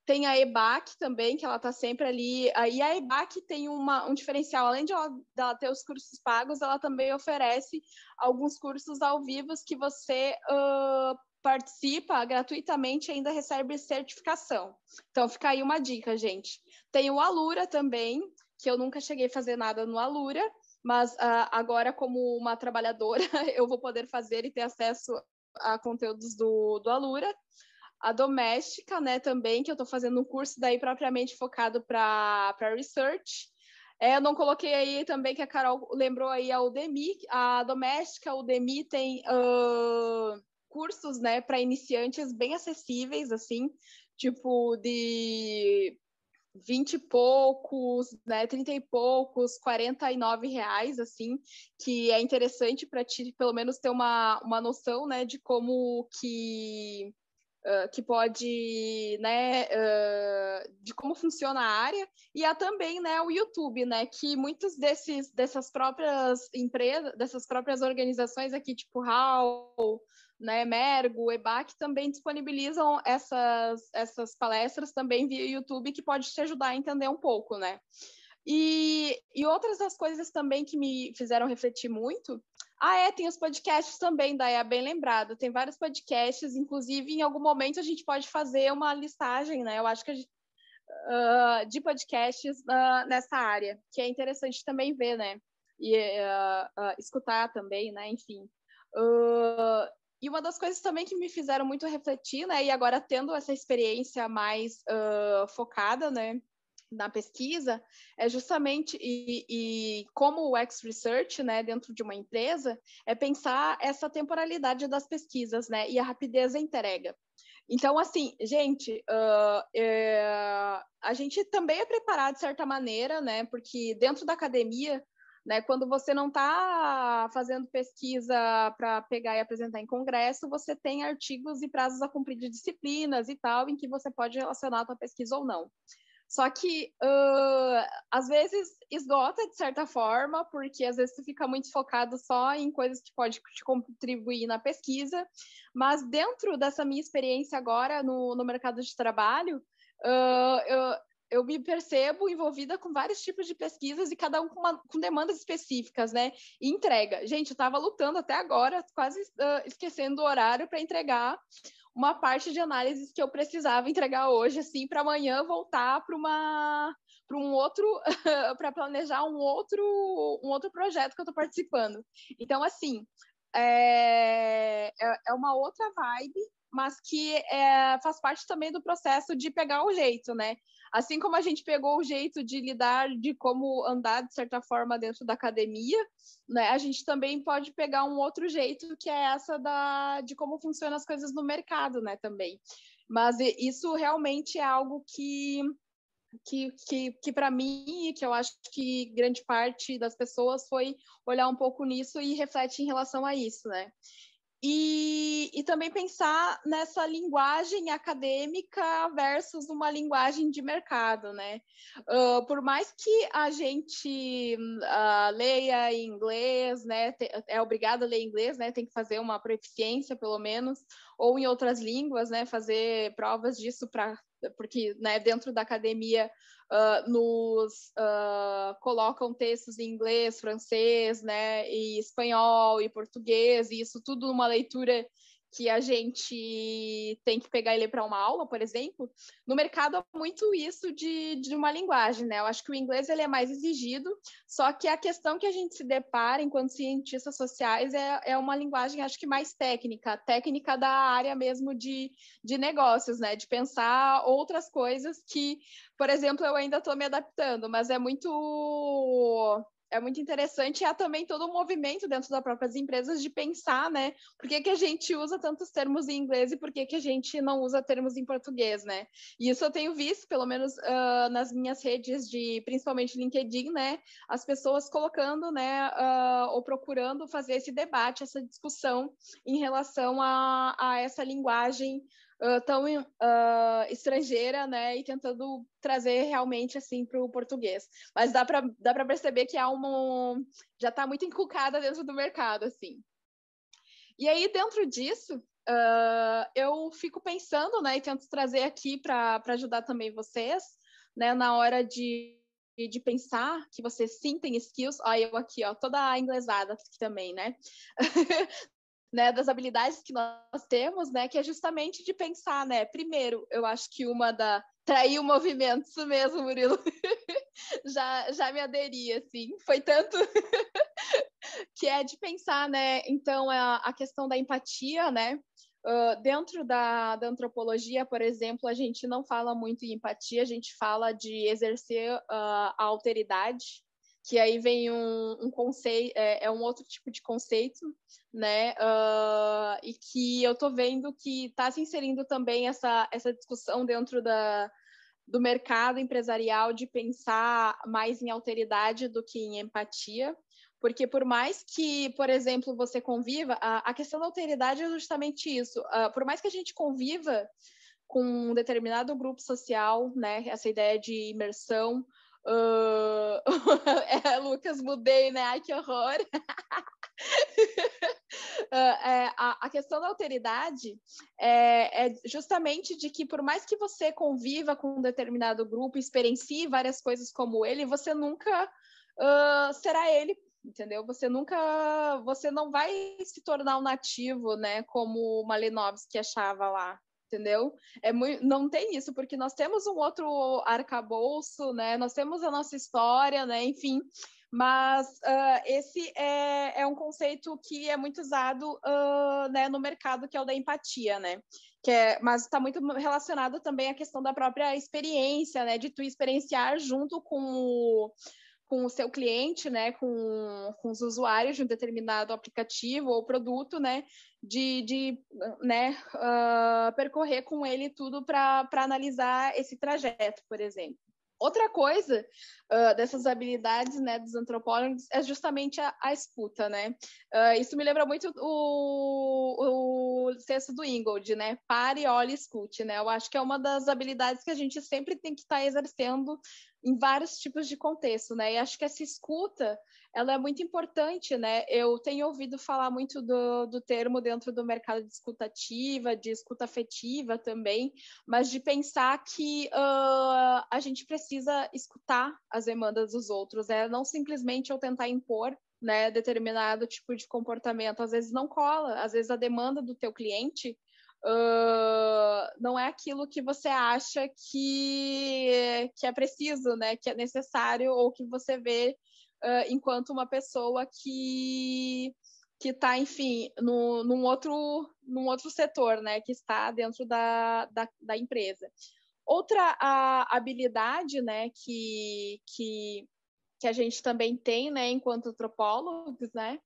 Tem a EBAC também, que ela está sempre ali. E a EBAC tem uma, um diferencial, além de ela, ter os cursos pagos, ela também oferece alguns cursos ao vivo que você uh, participa gratuitamente e ainda recebe certificação. Então, fica aí uma dica, gente. Tem o Alura também, que eu nunca cheguei a fazer nada no Alura, mas uh, agora, como uma trabalhadora, eu vou poder fazer e ter acesso a conteúdos do, do Alura a doméstica, né, também, que eu estou fazendo um curso daí propriamente focado para research. É, eu não coloquei aí também que a Carol lembrou aí a Udemy, a doméstica, a Udemy tem uh, cursos, né, para iniciantes bem acessíveis, assim, tipo de 20 e poucos, né, 30 e poucos, 49 reais, assim, que é interessante para ti, pelo menos, ter uma, uma noção, né, de como que Que pode, né, uh, de como funciona a área, e há também, né, o YouTube, né, que muitos desses, dessas próprias empresas, dessas próprias organizações aqui, tipo HAL, né, Mergo, EBAC, também disponibilizam essas, essas palestras também via YouTube, que pode te ajudar a entender um pouco, né. E, e outras das coisas também que me fizeram refletir muito ah, é, tem os podcasts também, daí bem lembrado. Tem vários podcasts, inclusive em algum momento a gente pode fazer uma listagem, né? Eu acho que gente, uh, de podcasts uh, nessa área, que é interessante também ver, né? E uh, escutar também, né? Enfim. e uma das coisas também que me fizeram muito refletir, né? E agora tendo essa experiência mais focada, né? Na pesquisa é justamente e, e como o X Research, né, dentro de uma empresa, é pensar essa temporalidade das pesquisas, né, e a rapidez da entrega. Então, assim, gente, uh, a gente também é preparado de certa maneira, né, porque dentro da academia, né, quando você não está fazendo pesquisa para pegar e apresentar em congresso, você tem artigos e prazos a cumprir de disciplinas e tal, em que você pode relacionar a sua pesquisa ou não. Só que uh, às vezes esgota de certa forma, porque às vezes tu fica muito focado só em coisas que pode te contribuir na pesquisa. Mas dentro dessa minha experiência agora no, no mercado de trabalho, uh, eu, eu me percebo envolvida com vários tipos de pesquisas e cada um com, uma, com demandas específicas, né? E entrega. Gente, eu estava lutando até agora, quase uh, esquecendo o horário para entregar uma parte de análises que eu precisava entregar hoje, assim, para amanhã voltar para uma para um outro para planejar um outro um outro projeto que eu estou participando. Então, assim, é, é, é uma outra vibe, mas que é, faz parte também do processo de pegar o jeito, né? Assim como a gente pegou o jeito de lidar, de como andar de certa forma dentro da academia, né? A gente também pode pegar um outro jeito que é essa da de como funcionam as coisas no mercado, né? Também. Mas isso realmente é algo que que, que, que para mim, que eu acho que grande parte das pessoas foi olhar um pouco nisso e reflete em relação a isso, né? E, e, também pensar nessa linguagem acadêmica versus uma linguagem de mercado, né? Uh, por mais que a gente uh, leia em inglês, né? É obrigado a ler em inglês, né? Tem que fazer uma proficiência, pelo menos, ou em outras línguas, né? Fazer provas disso para porque né, dentro da academia uh, nos uh, colocam textos em inglês, francês, né, e espanhol e português, e isso tudo numa leitura que a gente tem que pegar e ler para uma aula, por exemplo, no mercado há muito isso de, de uma linguagem, né? Eu acho que o inglês ele é mais exigido, só que a questão que a gente se depara enquanto cientistas sociais é, é uma linguagem, acho que mais técnica, técnica da área mesmo de, de negócios, né? De pensar outras coisas que, por exemplo, eu ainda estou me adaptando, mas é muito é muito interessante e há também todo um movimento dentro das próprias empresas de pensar, né? Por que, que a gente usa tantos termos em inglês e por que, que a gente não usa termos em português, né? E isso eu tenho visto, pelo menos uh, nas minhas redes de, principalmente LinkedIn, né? As pessoas colocando, né? Uh, ou procurando fazer esse debate, essa discussão em relação a, a essa linguagem uh, tão uh, estrangeira, né, e tentando trazer realmente assim para o português. Mas dá para dá para perceber que há uma já está muito inculcada dentro do mercado, assim. E aí dentro disso uh, eu fico pensando, né, e tento trazer aqui para ajudar também vocês, né, na hora de de pensar que vocês sim têm skills, ó, eu aqui, ó, toda inglesada aqui também, né? né, das habilidades que nós temos, né, que é justamente de pensar, né, primeiro, eu acho que uma da trair o movimento, isso mesmo, Murilo, já, já me aderi, assim, foi tanto que é de pensar, né, então a, a questão da empatia, né, uh, dentro da, da antropologia, por exemplo, a gente não fala muito em empatia, a gente fala de exercer uh, a alteridade, que aí vem um, um conceito, é, é, um outro tipo de conceito, né? Uh, e que eu tô vendo que está se inserindo também essa, essa discussão dentro da, do mercado empresarial de pensar mais em alteridade do que em empatia, porque por mais que, por exemplo, você conviva, a, a questão da alteridade é justamente isso. Uh, por mais que a gente conviva com um determinado grupo social, né, essa ideia de imersão, Uh... é, Lucas, mudei, né? Ai, que horror! uh, é, a, a, questão da alteridade é, é, justamente de que, por mais que você conviva com um determinado grupo, experiencie várias coisas como ele, você nunca uh, será ele, entendeu? Você nunca, você não vai se tornar um nativo, né? Como o Malinovski achava lá entendeu? É muito, não tem isso, porque nós temos um outro arcabouço, né? Nós temos a nossa história, né? Enfim, mas uh, esse é, é, um conceito que é muito usado uh, né, no mercado, que é o da empatia, né? Que é, mas está muito relacionado também à questão da própria experiência, né? De tu experienciar junto com o com o seu cliente, né, com, com os usuários de um determinado aplicativo ou produto, né, de, de né, uh, percorrer com ele tudo para analisar esse trajeto, por exemplo. Outra coisa uh, dessas habilidades né, dos antropólogos é justamente a, a escuta, né? Uh, isso me lembra muito o, o texto do Ingold, né? Pare, olhe, escute, né? Eu acho que é uma das habilidades que a gente sempre tem que estar tá exercendo em vários tipos de contexto, né? E acho que essa escuta, ela é muito importante, né? Eu tenho ouvido falar muito do, do termo dentro do mercado de escuta ativa, de escuta afetiva também, mas de pensar que uh, a gente precisa escutar as demandas dos outros, né? não simplesmente eu tentar impor né, determinado tipo de comportamento. Às vezes não cola, às vezes a demanda do teu cliente uh, não é aquilo que você acha que, que é preciso, né? Que é necessário ou que você vê uh, enquanto uma pessoa que que está, enfim, no, num, outro, num outro setor, né, que está dentro da, da, da empresa. Outra a, habilidade, né, que, que, que a gente também tem, né, enquanto antropólogos, né,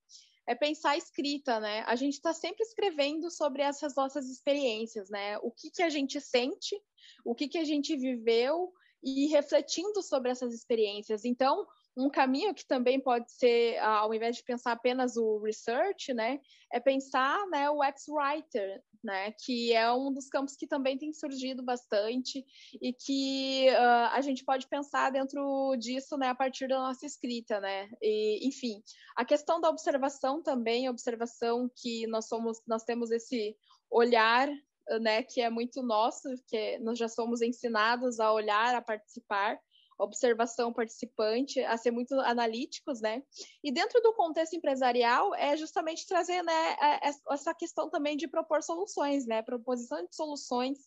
é pensar a escrita, né? A gente está sempre escrevendo sobre essas nossas experiências, né? O que, que a gente sente, o que, que a gente viveu e refletindo sobre essas experiências. Então, um caminho que também pode ser, ao invés de pensar apenas o research, né, é pensar né, o ex-writer, né, que é um dos campos que também tem surgido bastante e que uh, a gente pode pensar dentro disso, né, a partir da nossa escrita, né, e, enfim, a questão da observação também, observação que nós somos, nós temos esse olhar né, que é muito nosso, que nós já somos ensinados a olhar, a participar, observação participante, a ser muito analíticos, né? E dentro do contexto empresarial é justamente trazer, né, essa questão também de propor soluções, né? Proposição de soluções.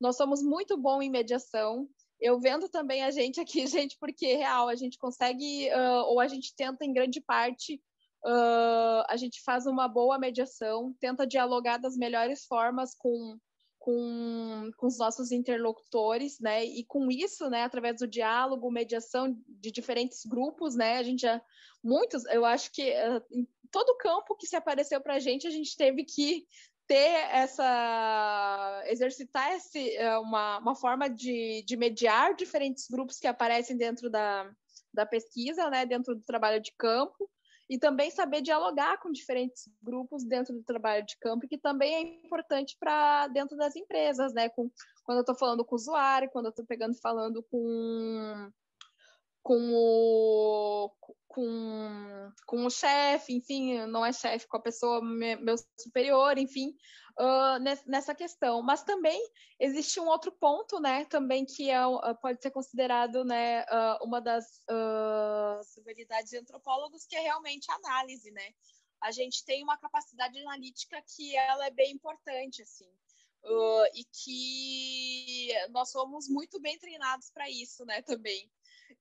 Nós somos muito bom em mediação. Eu vendo também a gente aqui, gente, porque real a gente consegue uh, ou a gente tenta em grande parte Uh, a gente faz uma boa mediação, tenta dialogar das melhores formas com com, com os nossos interlocutores, né? E com isso, né, através do diálogo, mediação de diferentes grupos, né? A gente já muitos, eu acho que uh, em todo campo que se apareceu para a gente, a gente teve que ter essa exercitar esse, uh, uma, uma forma de, de mediar diferentes grupos que aparecem dentro da, da pesquisa, né? Dentro do trabalho de campo e também saber dialogar com diferentes grupos dentro do trabalho de campo, que também é importante para dentro das empresas, né? Com, quando eu estou falando com o usuário, quando eu estou pegando falando com com o, com, com o chefe, enfim, não é chefe, com a pessoa, meu superior, enfim, uh, nessa questão. Mas também existe um outro ponto, né, também que é, uh, pode ser considerado, né, uh, uma das habilidades de antropólogos, que é realmente a análise, né. A gente tem uma capacidade analítica que ela é bem importante, assim. Uh, e que nós somos muito bem treinados para isso, né, também.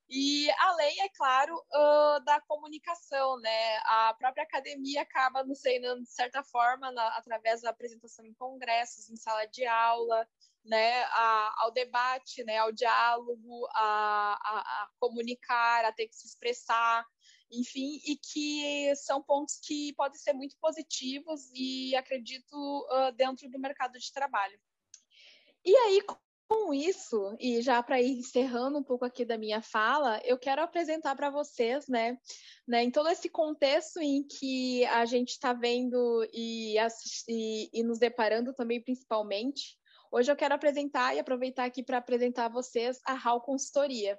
E além, é claro, uh, da comunicação, né? A própria academia acaba nos treinando, de certa forma, na, através da apresentação em congressos, em sala de aula, né? A, ao debate, né? Ao diálogo, a, a, a comunicar, a ter que se expressar, enfim, e que são pontos que podem ser muito positivos e acredito uh, dentro do mercado de trabalho. E aí, com isso, e já para ir encerrando um pouco aqui da minha fala, eu quero apresentar para vocês, né, né, em todo esse contexto em que a gente está vendo e, e, e nos deparando também, principalmente, hoje eu quero apresentar e aproveitar aqui para apresentar a vocês a HAL Consultoria,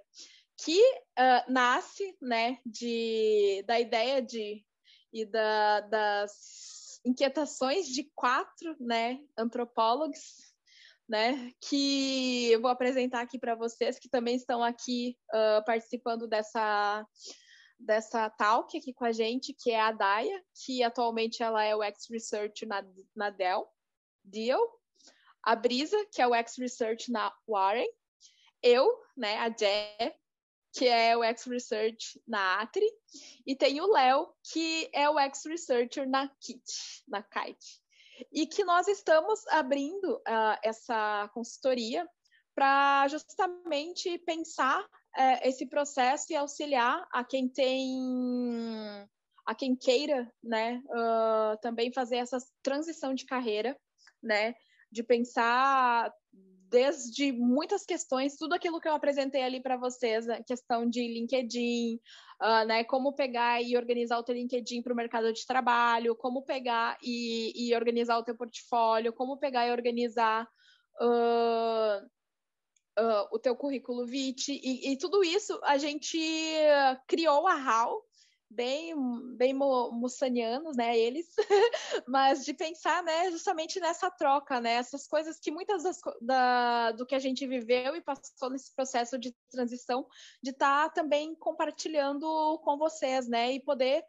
que uh, nasce, né, de, da ideia de e da, das inquietações de quatro, né, antropólogos né? Que eu vou apresentar aqui para vocês que também estão aqui uh, participando dessa dessa talk aqui com a gente, que é a Daya, que atualmente ela é o ex-research na, na Dell, Deal, a Brisa, que é o ex-research na Warren, eu, né, a Jé, que é o ex-research na Atri, e tem o Léo, que é o ex-researcher na KIT, na Kite e que nós estamos abrindo uh, essa consultoria para justamente pensar uh, esse processo e auxiliar a quem tem a quem queira, né, uh, também fazer essa transição de carreira, né, de pensar desde muitas questões, tudo aquilo que eu apresentei ali para vocês, a questão de LinkedIn, uh, né, como pegar e organizar o teu LinkedIn para o mercado de trabalho, como pegar e, e, organizar o teu portfólio, como pegar e organizar uh, uh, o teu currículo vitae, e, e, tudo isso a gente criou a HAL, bem, bem mussanianos, né, eles, mas de pensar, né, justamente nessa troca, né, essas coisas que muitas das, da, do que a gente viveu e passou nesse processo de transição, de estar tá também compartilhando com vocês, né, e poder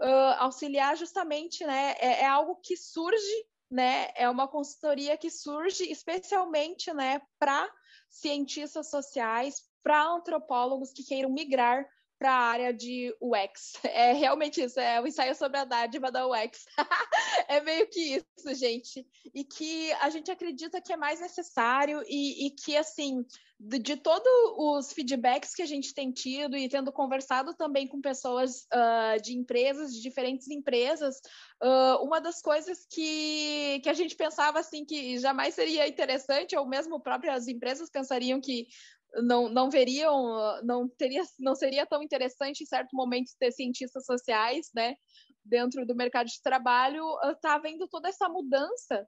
uh, auxiliar justamente, né, é, é algo que surge, né, é uma consultoria que surge especialmente, né, para cientistas sociais, para antropólogos que queiram migrar para a área de UX. É realmente isso, é o ensaio sobre a dádiva da UX. é meio que isso, gente. E que a gente acredita que é mais necessário e, e que, assim, de, de todos os feedbacks que a gente tem tido e tendo conversado também com pessoas uh, de empresas, de diferentes empresas, uh, uma das coisas que, que a gente pensava, assim, que jamais seria interessante, ou mesmo próprias empresas pensariam que não, não veriam, não teria, não seria tão interessante em certo momento ter cientistas sociais, né, dentro do mercado de trabalho, está havendo toda essa mudança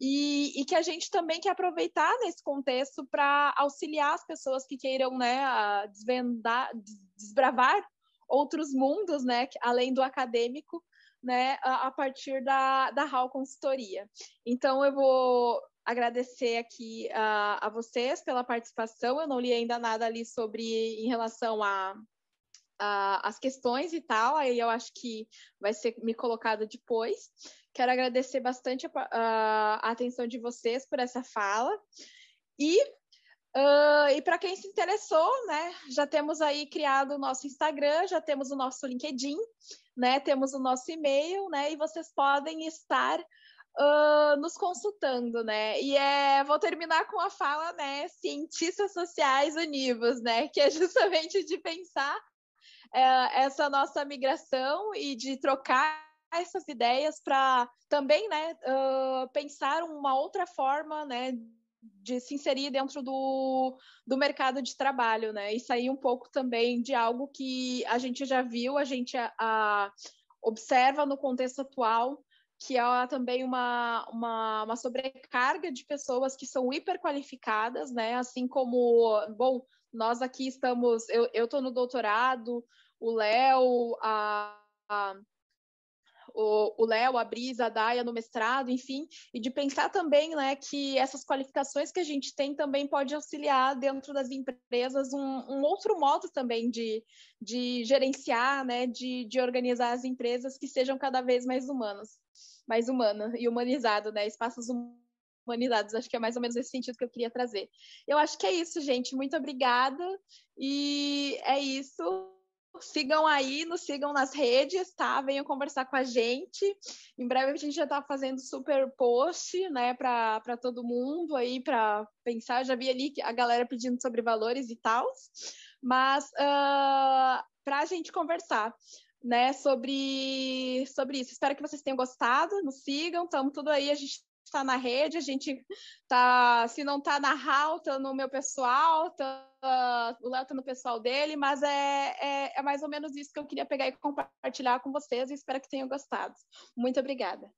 e, e, que a gente também quer aproveitar nesse contexto para auxiliar as pessoas que queiram, né, desvendar, desbravar outros mundos, né, além do acadêmico, né, a, a partir da, da HAL Consultoria. Então, eu vou agradecer aqui uh, a vocês pela participação. Eu não li ainda nada ali sobre em relação a, a as questões e tal, aí eu acho que vai ser me colocado depois. Quero agradecer bastante a, a, a atenção de vocês por essa fala. E Uh, e para quem se interessou, né, já temos aí criado o nosso Instagram, já temos o nosso LinkedIn, né, temos o nosso e-mail, né, e vocês podem estar uh, nos consultando, né? E é, vou terminar com a fala, né, cientistas sociais univos, né, que é justamente de pensar essa nossa migração e de trocar essas ideias para também, né, uh, pensar uma outra forma, né, de se inserir dentro do, do mercado de trabalho, né? E sair um pouco também de algo que a gente já viu, a gente a, a observa no contexto atual, que há também uma, uma, uma, sobrecarga de pessoas que são hiperqualificadas, né? Assim como, bom, nós aqui estamos, eu estou no doutorado, o Léo, a, a o Léo, a Brisa, a Daia no mestrado, enfim, e de pensar também né, que essas qualificações que a gente tem também pode auxiliar dentro das empresas um, um outro modo também de, de gerenciar, né, de, de organizar as empresas que sejam cada vez mais humanas mais humana e humanizado, né? Espaços humanizados. Acho que é mais ou menos esse sentido que eu queria trazer. Eu acho que é isso, gente. Muito obrigada. E é isso. Sigam aí, nos sigam nas redes, tá? Venham conversar com a gente. Em breve a gente já tá fazendo super post, né, para todo mundo aí, para pensar. Eu já vi ali a galera pedindo sobre valores e tal. Mas uh, ah, para a gente conversar né, sobre, sobre isso. Espero que vocês tenham gostado, nos sigam, estamos tudo aí, a gente está na rede, a gente tá, se não está na HAL, tá no meu pessoal, tá, o Léo tá no pessoal dele, mas é, é, é mais ou menos isso que eu queria pegar e compartilhar com vocês e espero que tenham gostado. Muito obrigada.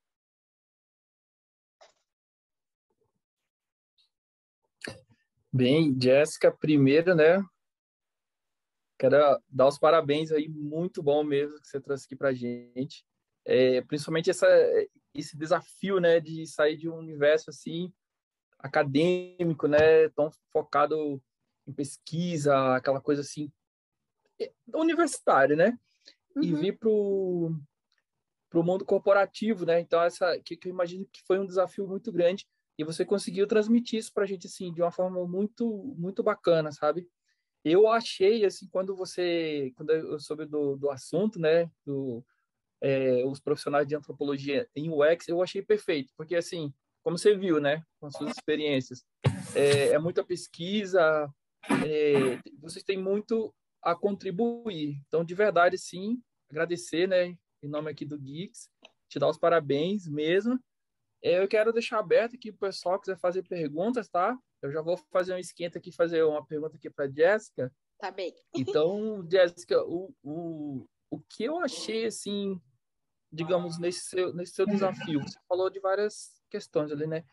Bem, Jéssica, primeiro, né? Quero dar os parabéns aí, muito bom mesmo que você trouxe aqui para gente. É, principalmente essa, esse desafio, né, de sair de um universo assim acadêmico, né, tão focado em pesquisa, aquela coisa assim é, universitária, né, uhum. e vir pro pro mundo corporativo, né? Então essa que, que eu imagino que foi um desafio muito grande e você conseguiu transmitir isso para a gente assim de uma forma muito muito bacana, sabe? Eu achei assim quando você quando eu soube do, do assunto, né, do é, os profissionais de antropologia em UX, eu achei perfeito, porque assim, como você viu, né, com as suas experiências, é, é muita pesquisa, é, vocês têm muito a contribuir. Então, de verdade, sim, agradecer, né, em nome aqui do Geeks, te dar os parabéns mesmo. Eu quero deixar aberto aqui para o pessoal que quiser fazer perguntas, tá? Eu já vou fazer um esquenta aqui, fazer uma pergunta aqui para Jéssica. Tá bem. Então, Jéssica, o, o, o que eu achei, assim, digamos, nesse seu, nesse seu desafio? Você falou de várias questões ali, né?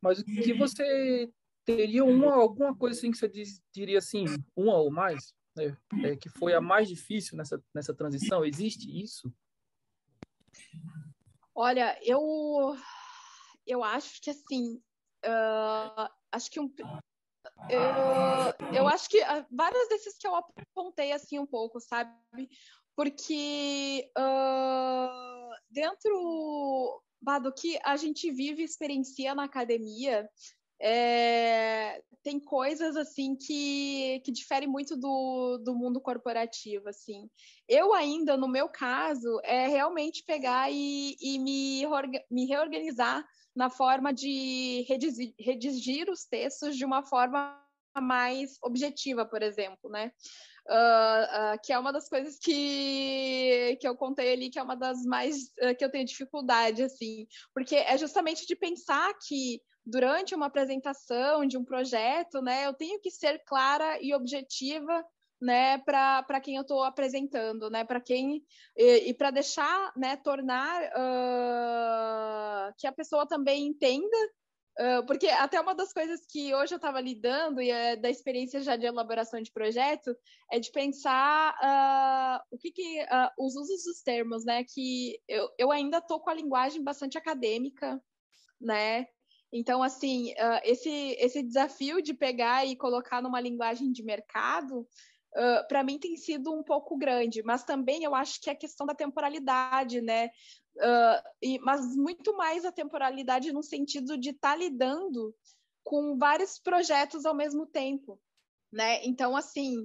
Mas o que você teria uma, alguma coisa assim que você diz, diria assim, uma ou mais, né? É, que foi a mais difícil nessa, nessa transição? Existe isso? Olha, eu eu acho que assim, uh, acho que um, eu, eu acho que uh, várias desses que eu apontei assim um pouco, sabe? Porque uh, dentro do que a gente vive e experiencia na academia, é, tem coisas assim que, que diferem muito do, do mundo corporativo assim eu ainda no meu caso é realmente pegar e, e me, me reorganizar na forma de redigir, redigir os textos de uma forma mais objetiva, por exemplo, né? Uh, que é uma das coisas que, que eu contei ali, que é uma das mais uh, que eu tenho dificuldade, assim, porque é justamente de pensar que durante uma apresentação de um projeto, né, eu tenho que ser clara e objetiva né, para quem eu estou apresentando, né, para quem e, e para deixar, né, tornar uh, que a pessoa também entenda, porque até uma das coisas que hoje eu estava lidando e é da experiência já de elaboração de projeto é de pensar uh, o que, que os usos dos termos, né, que eu, eu ainda estou com a linguagem bastante acadêmica, né, então, assim, uh, esse, esse desafio de pegar e colocar numa linguagem de mercado uh, para mim tem sido um pouco grande, mas também eu acho que é a questão da temporalidade, né? Uh, e, mas muito mais a temporalidade no sentido de estar tá lidando com vários projetos ao mesmo tempo, né? Então, assim,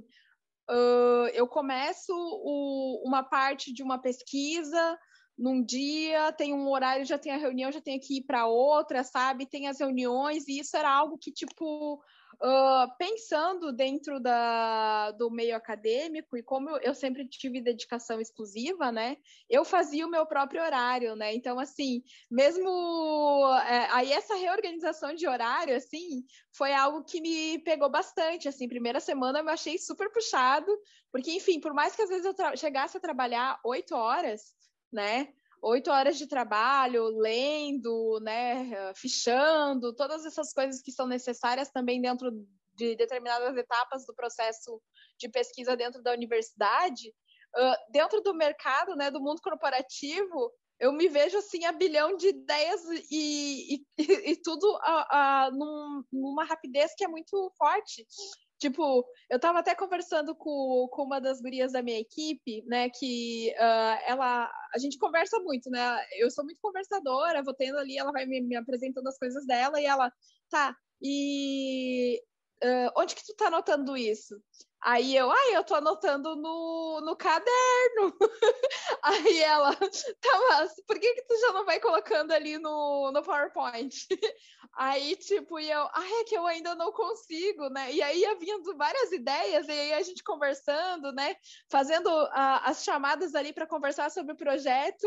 uh, eu começo o, uma parte de uma pesquisa num dia, tem um horário, já tem a reunião, já tenho que ir para outra, sabe? Tem as reuniões, e isso era algo que, tipo, Uh, pensando dentro da, do meio acadêmico, e como eu, sempre tive dedicação exclusiva, né, eu fazia o meu próprio horário, né, então, assim, mesmo, é, aí essa reorganização de horário, assim, foi algo que me pegou bastante, assim, primeira semana eu achei super puxado, porque, enfim, por mais que às vezes eu chegasse a trabalhar oito horas, né, oito horas de trabalho, lendo, né, fichando, todas essas coisas que são necessárias também dentro de determinadas etapas do processo de pesquisa dentro da universidade, uh, dentro do mercado, né, do mundo corporativo, eu me vejo assim a bilhão de ideias e, e, e tudo a, num, numa rapidez que é muito forte. Tipo, eu tava até conversando com, com uma das gurias da minha equipe, né, que uh, ela, a gente conversa muito, né, eu sou muito conversadora, vou tendo ali, ela vai me, me apresentando as coisas dela e ela, tá, e uh, onde que tu tá anotando isso? Aí eu, ai, eu tô anotando no, no caderno. Aí ela, tá, mas por que que tu já não vai colocando ali no, no PowerPoint? Aí, tipo, e eu, ai, é que eu ainda não consigo, né? E aí ia vindo várias ideias, e aí a gente conversando, né? Fazendo as chamadas ali para conversar sobre o projeto.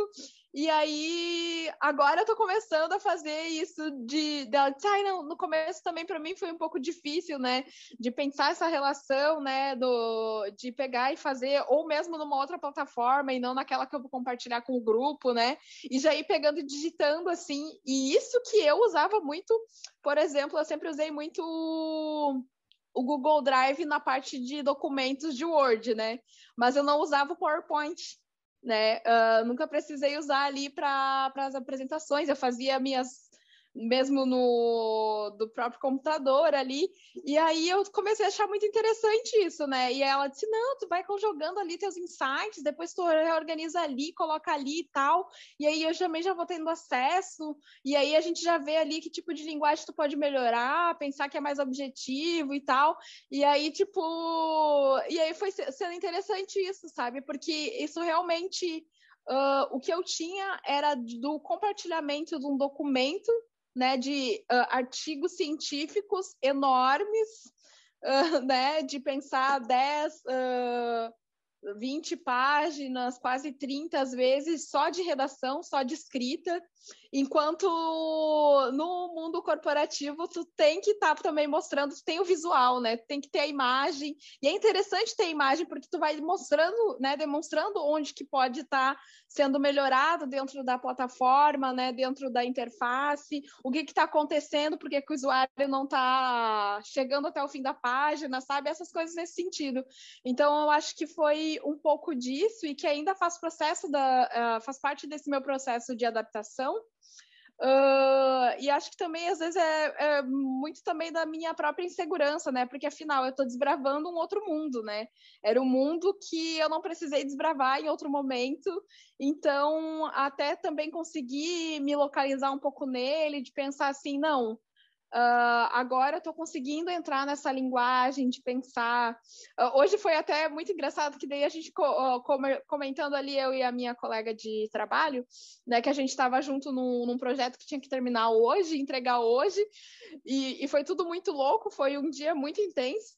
E aí, agora eu tô começando a fazer isso de de, ai, não, no começo também para mim foi um pouco difícil, né, de pensar essa relação, né, do de pegar e fazer ou mesmo numa outra plataforma e não naquela que eu vou compartilhar com o grupo, né? E já ir pegando e digitando assim. E isso que eu usava muito, por exemplo, eu sempre usei muito o Google Drive na parte de documentos de Word, né? Mas eu não usava o PowerPoint né? Uh, nunca precisei usar ali para as apresentações, eu fazia minhas mesmo no do próprio computador ali. E aí eu comecei a achar muito interessante isso, né? E ela disse: "Não, tu vai conjugando ali teus insights, depois tu reorganiza ali, coloca ali e tal". E aí eu também já vou tendo acesso, e aí a gente já vê ali que tipo de linguagem tu pode melhorar, pensar que é mais objetivo e tal. E aí tipo, e aí foi sendo interessante isso, sabe? Porque isso realmente Uh, o que eu tinha era do compartilhamento de um documento né, de uh, artigos científicos enormes, uh, né, de pensar 10, uh, 20 páginas, quase 30 às vezes, só de redação, só de escrita, enquanto no mundo corporativo tu tem que estar tá também mostrando, tu tem o visual, né? Tem que ter a imagem, e é interessante ter a imagem porque tu vai mostrando, né, demonstrando onde que pode estar tá sendo melhorado dentro da plataforma, né, dentro da interface, o que está acontecendo, porque que o usuário não está chegando até o fim da página, sabe? Essas coisas nesse sentido. Então, eu acho que foi um pouco disso e que ainda faz processo da, uh, faz parte desse meu processo de adaptação. Uh, e acho que também, às vezes, é, é, muito também da minha própria insegurança, né? Porque, afinal, eu estou desbravando um outro mundo, né? Era um mundo que eu não precisei desbravar em outro momento. Então, até também conseguir me localizar um pouco nele, de pensar assim, não, Uh, agora estou conseguindo entrar nessa linguagem de pensar. Uh, hoje foi até muito engraçado que daí a gente co uh, comentando ali eu e a minha colega de trabalho, né, que a gente estava junto num, num, projeto que tinha que terminar hoje, entregar hoje, e, e foi tudo muito louco. Foi um dia muito intenso.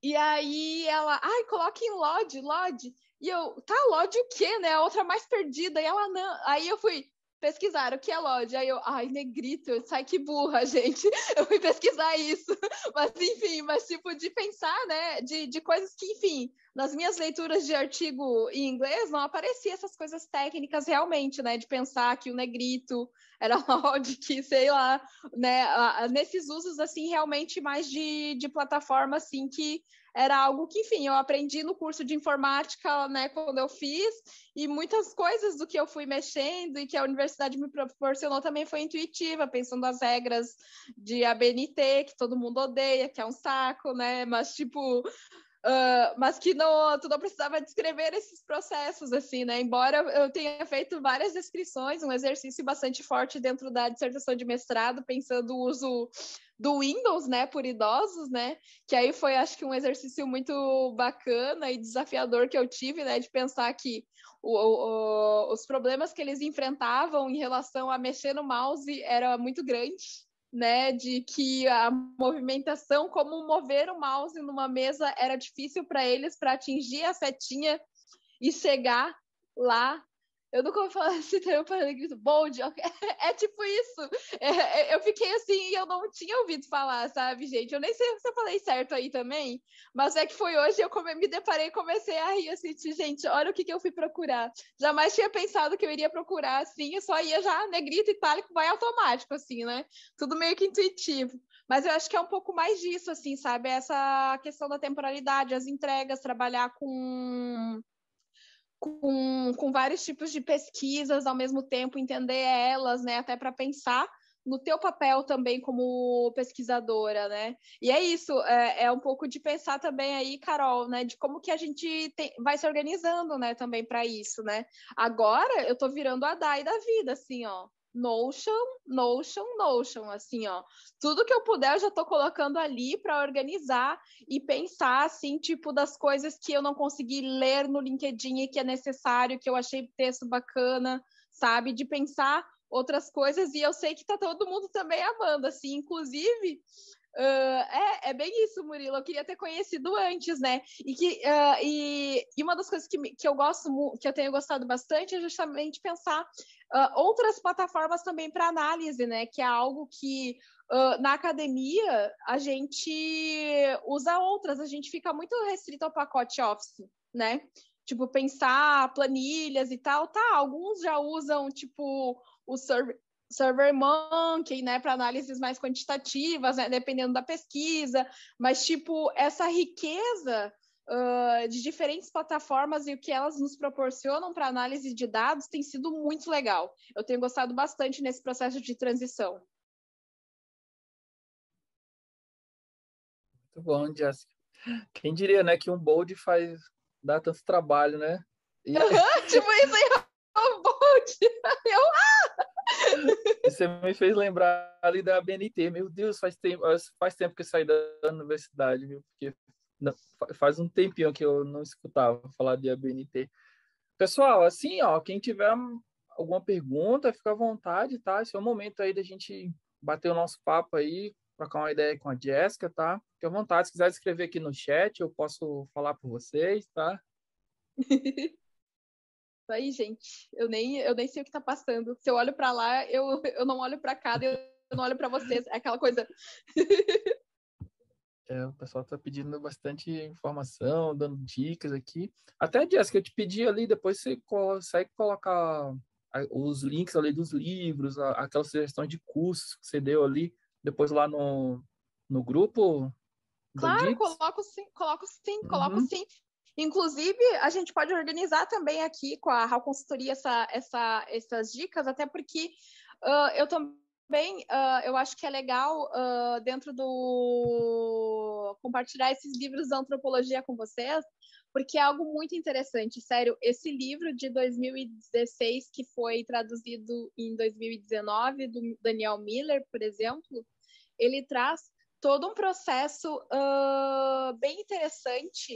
E aí ela, ai, coloque em LOD, LOD. E eu, tá, LOD o quê, né? A outra mais perdida. E ela, não. Aí eu fui, pesquisar o que é Lodge. Aí eu, ai, negrito, sai que burra, gente. Eu fui pesquisar isso. Mas, enfim, mas tipo, de pensar, né, de, de coisas que, enfim, nas minhas leituras de artigo em inglês não aparecia essas coisas técnicas realmente, né, de pensar que o negrito era Lodge, que, sei lá, né, nesses usos, assim, realmente mais de, de plataforma, assim, que era algo que, enfim, eu aprendi no curso de informática, né, quando eu fiz, e muitas coisas do que eu fui mexendo e que a universidade me proporcionou também foi intuitiva, pensando as regras de ABNT, que todo mundo odeia, que é um saco, né, mas, tipo, Uh, mas que não, tu não precisava descrever esses processos, assim, né? Embora eu tenha feito várias descrições, um exercício bastante forte dentro da dissertação de mestrado, pensando o uso do Windows, né, por idosos, né? Que aí foi, acho que, um exercício muito bacana e desafiador que eu tive, né? De pensar que o, o, os problemas que eles enfrentavam em relação a mexer no mouse era muito grande né, de que a movimentação, como mover o mouse numa mesa era difícil para eles para atingir a setinha e chegar lá eu nunca vou falar esse termo para grito bold. É, tipo isso. É, é, eu fiquei assim e eu não tinha ouvido falar, sabe, gente? Eu nem sei se eu falei certo aí também, mas é que foi hoje eu come, me deparei e comecei a rir assim, de, gente, olha o que, que eu fui procurar. Jamais tinha pensado que eu iria procurar assim, eu só ia já negrito itálico, vai automático, assim, né? Tudo meio que intuitivo. Mas eu acho que é um pouco mais disso, assim, sabe? Essa questão da temporalidade, as entregas, trabalhar com com, com vários tipos de pesquisas ao mesmo tempo, entender elas, né, até para pensar no teu papel também como pesquisadora, né? E é isso, é, é, um pouco de pensar também aí, Carol, né, de como que a gente tem, vai se organizando, né, também para isso, né? Agora eu tô virando a DAI da vida, assim, ó. Notion, Notion, Notion, assim, ó. Tudo que eu puder eu já tô colocando ali para organizar e pensar, assim, tipo, das coisas que eu não consegui ler no LinkedIn e que é necessário, que eu achei texto bacana, sabe? De pensar outras coisas e eu sei que tá todo mundo também amando, assim, inclusive Uh, é, é bem isso, Murilo. Eu queria ter conhecido antes, né? E, que, uh, e, e, uma das coisas que, que eu gosto, que eu tenho gostado bastante é justamente pensar uh, outras plataformas também para análise, né? Que é algo que na academia a gente usa outras, a gente fica muito restrito ao pacote Office, né? Tipo, pensar planilhas e tal, tá? Alguns já usam, tipo, o server SurveyMonkey, né, para análises mais quantitativas, né, dependendo da pesquisa, mas tipo essa riqueza uh, de diferentes plataformas e o que elas nos proporcionam para análise de dados tem sido muito legal. Eu tenho gostado bastante nesse processo de transição. Muito bom, Jéssica. Quem diria, né, que um bold faz dá tanto trabalho, né? E... tipo isso aí, um bold. Eu! Você me fez lembrar ali da BNT. Meu Deus, faz tempo, faz tempo que eu saí da universidade, viu? Porque faz um tempinho que eu não escutava falar de ABNT. Pessoal, assim, ó, quem tiver alguma pergunta, fica à vontade, tá? Esse é o momento aí da gente bater o nosso papo aí, trocar uma ideia com a Jéssica, tá? Fique à vontade, se quiser escrever aqui no chat, eu posso falar por vocês, tá? aí, gente, eu nem, eu nem sei o que tá passando. Se eu olho para lá, eu, eu não olho para cá, eu não olho para vocês. É aquela coisa. É, o pessoal tá pedindo bastante informação, dando dicas aqui. Até, Jéssica, eu te pedi ali, depois você consegue colocar os links ali dos livros, aquelas sugestões de cursos que você deu ali, depois lá no, no grupo. Claro, coloco sim, coloco sim, coloco uhum. sim. Inclusive, a gente pode organizar também aqui com a Raul Consultoria essa, essa, essas dicas, até porque uh, eu também uh, eu acho que é legal uh, dentro do compartilhar esses livros da antropologia com vocês, porque é algo muito interessante. Sério, esse livro de 2016 que foi traduzido em 2019 do Daniel Miller, por exemplo, ele traz todo um processo bem interessante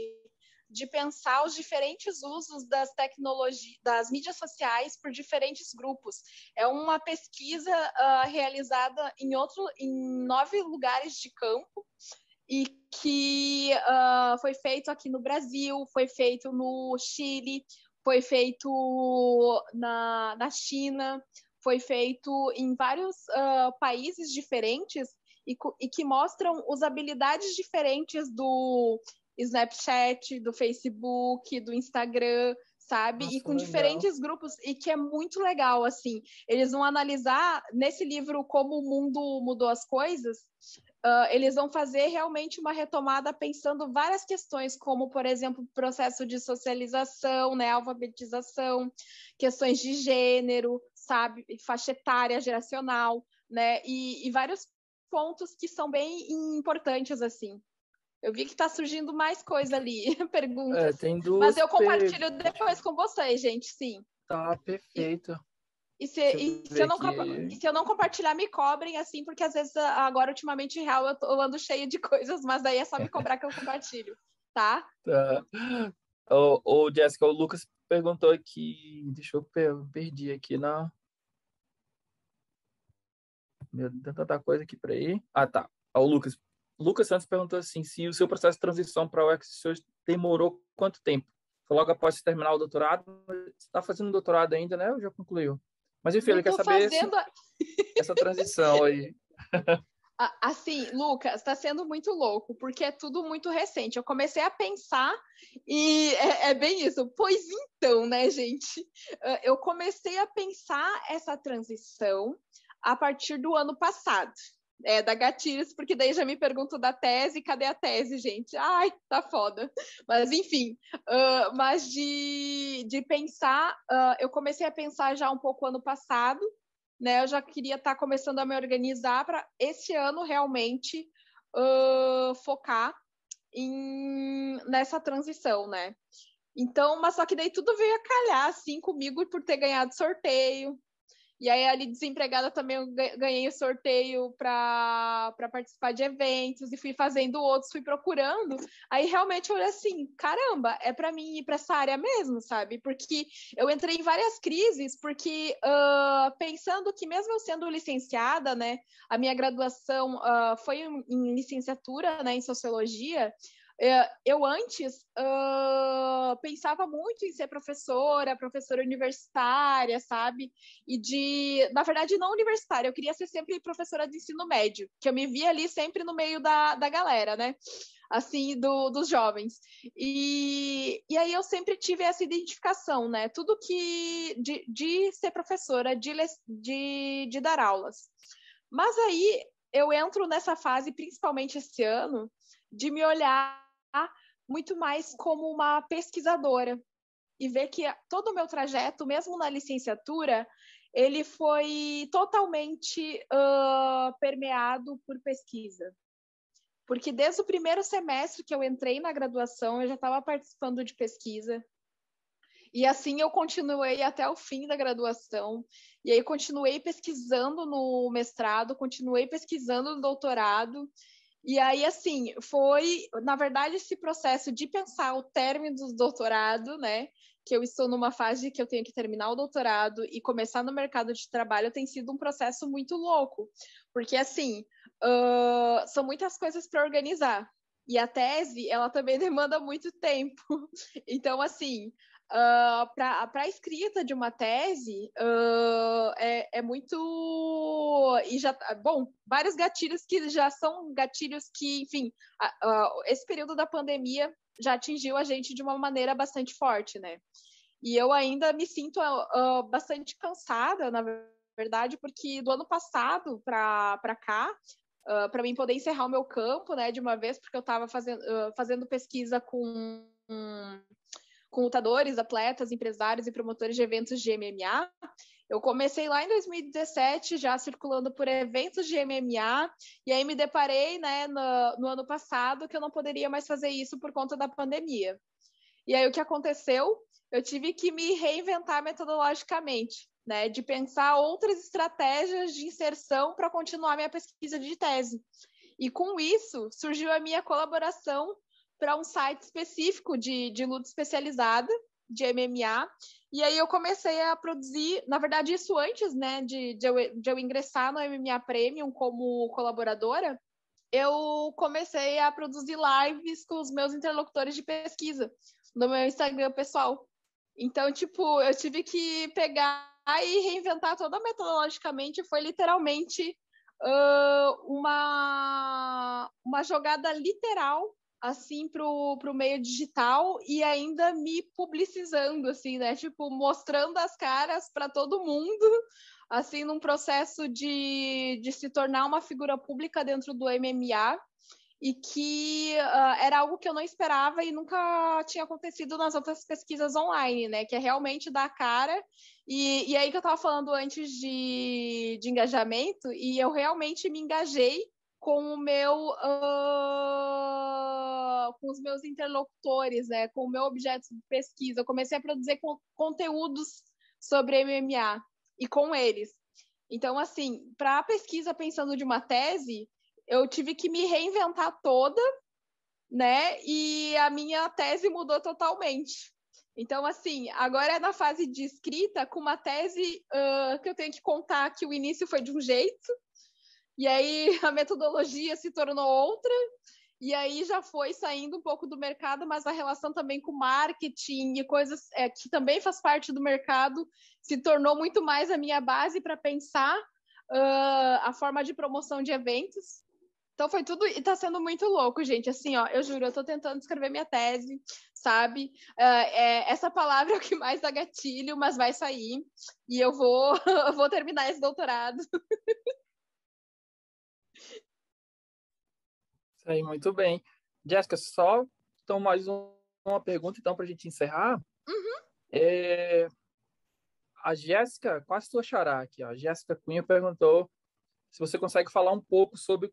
de pensar os diferentes usos das tecnologias, das mídias sociais por diferentes grupos. É uma pesquisa uh, realizada em outro, em nove lugares de campo e que uh, foi feito aqui no Brasil, foi feito no Chile, foi feito na, na China, foi feito em vários uh, países diferentes e, e, que mostram usabilidades diferentes do Snapchat, do Facebook, do Instagram, sabe? Nossa, e com legal. diferentes grupos, e que é muito legal, assim. Eles vão analisar nesse livro como o mundo mudou as coisas. Uh, eles vão fazer realmente uma retomada pensando várias questões, como, por exemplo, processo de socialização, né, alfabetização, questões de gênero, sabe, faixa etária, geracional, né, e, e vários pontos que são bem importantes, assim. Eu vi que está surgindo mais coisa ali, perguntas. É, tem duas Mas eu compartilho depois com vocês, gente, sim. Tá, perfeito. E, e, se, e se, eu não, e se eu não compartilhar, me cobrem, assim, porque às vezes, agora, ultimamente, em real, eu, tô, eu ando cheio de coisas, mas daí é só me cobrar que eu compartilho, tá? Tá. O, o Jessica, o Lucas perguntou aqui, deixa eu per perdi aqui na... Meu, tanta coisa aqui para ir. Ah, tá. O Lucas Lucas Santos perguntou assim, se o seu processo de transição para o UX demorou quanto tempo? Foi logo após terminar o doutorado? Você está fazendo doutorado ainda, né? Ou já concluiu? Mas enfim, ele quer saber fazendo... essa, essa transição aí. Assim, Lucas, está sendo muito louco, porque é tudo muito recente. Eu comecei a pensar e é, é, bem isso. Pois então, né, gente? Eu comecei a pensar essa transição a partir do ano passado é, da gatilhos, porque daí já me pergunto da tese, cadê a tese, gente? Ai, tá foda. Mas enfim, uh, mas de, de pensar, uh, eu comecei a pensar já um pouco ano passado, né? Eu já queria estar tá começando a me organizar para esse ano realmente uh, focar em, nessa transição, né? Então, mas só que daí tudo veio a calhar assim comigo por ter ganhado sorteio, E aí, ali, desempregada, também eu ganhei o sorteio para participar de eventos e fui fazendo outros, fui procurando. Aí, realmente, eu olhei assim: caramba, é para mim ir para essa área mesmo, sabe? Porque eu entrei em várias crises, porque uh, pensando que, mesmo eu sendo licenciada, né, a minha graduação uh, foi em licenciatura né, em sociologia. É, eu antes uh, pensava muito em ser professora, professora universitária, sabe? E de, na verdade, não universitária, eu queria ser sempre professora de ensino médio, que eu me via ali sempre no meio da, da galera, né? Assim, do, dos jovens. E, e aí eu sempre tive essa identificação, né? Tudo que. de, de ser professora, de, de, de dar aulas. Mas aí eu entro nessa fase, principalmente esse ano, de me olhar muito mais como uma pesquisadora e ver que todo o meu trajeto, mesmo na licenciatura, ele foi totalmente uh, permeado por pesquisa. Porque desde o primeiro semestre que eu entrei na graduação, eu já estava participando de pesquisa. E assim eu continuei até o fim da graduação. E aí continuei pesquisando no mestrado, continuei pesquisando no doutorado. E aí, assim, foi, na verdade, esse processo de pensar o término do doutorado, né? Que eu estou numa fase que eu tenho que terminar o doutorado e começar no mercado de trabalho tem sido um processo muito louco. Porque, assim, uh, são muitas coisas para organizar. E a tese, ela também demanda muito tempo. Então, assim, Uh, para a escrita de uma tese uh, é, é, muito e já bom vários gatilhos que já são gatilhos que enfim uh, esse período da pandemia já atingiu a gente de uma maneira bastante forte né? E eu ainda me sinto bastante cansada na verdade porque do ano passado para cá Uh, para mim poder encerrar o meu campo, né, de uma vez, porque eu estava fazendo, uh, fazendo pesquisa com com lutadores, atletas, empresários e promotores de eventos de MMA. Eu comecei lá em 2017, já circulando por eventos de MMA, e aí me deparei né, no, no ano passado que eu não poderia mais fazer isso por conta da pandemia. E aí o que aconteceu? Eu tive que me reinventar metodologicamente, né, de pensar outras estratégias de inserção para continuar minha pesquisa de tese. E com isso surgiu a minha colaboração para um site específico de, de luta especializada, de MMA. E aí eu comecei a produzir, na verdade, isso antes, né, de, de, eu, de eu ingressar no MMA Premium como colaboradora, eu comecei a produzir lives com os meus interlocutores de pesquisa no meu Instagram pessoal. Então, tipo, eu tive que pegar e reinventar toda metodologicamente, foi literalmente uh, uma, uma jogada literal assim pro, pro meio digital e ainda me publicizando assim, né? Tipo, mostrando as caras para todo mundo, assim, num processo de, de se tornar uma figura pública dentro do MMA e que uh, era algo que eu não esperava e nunca tinha acontecido nas outras pesquisas online, né? Que é realmente dar a cara. E, e aí que eu estava falando antes de, de engajamento, e eu realmente me engajei com o meu uh, com os meus interlocutores, né, com o meu objeto de pesquisa. Eu comecei a produzir co conteúdos sobre MMA e com eles. Então, assim, para a pesquisa pensando de uma tese, eu tive que me reinventar toda, né? E a minha tese mudou totalmente. Então, assim, agora é na fase de escrita, com uma tese uh, que eu tenho que contar que o início foi de um jeito, e aí a metodologia se tornou outra, e aí já foi saindo um pouco do mercado, mas a relação também com marketing e coisas é, que também faz parte do mercado se tornou muito mais a minha base para pensar uh, a forma de promoção de eventos. Então foi tudo e está sendo muito louco, gente. Assim, ó, eu juro, eu estou tentando escrever minha tese, sabe? Uh, é, essa palavra é o que mais dá gatilho, mas vai sair e eu vou, eu vou terminar esse doutorado. Isso aí, muito bem. Jéssica, só então mais um, uma pergunta então para a gente encerrar. Uhum. É, a Jéssica, quase tua xará aqui, ó, a Jéssica Cunha perguntou se você consegue falar um pouco sobre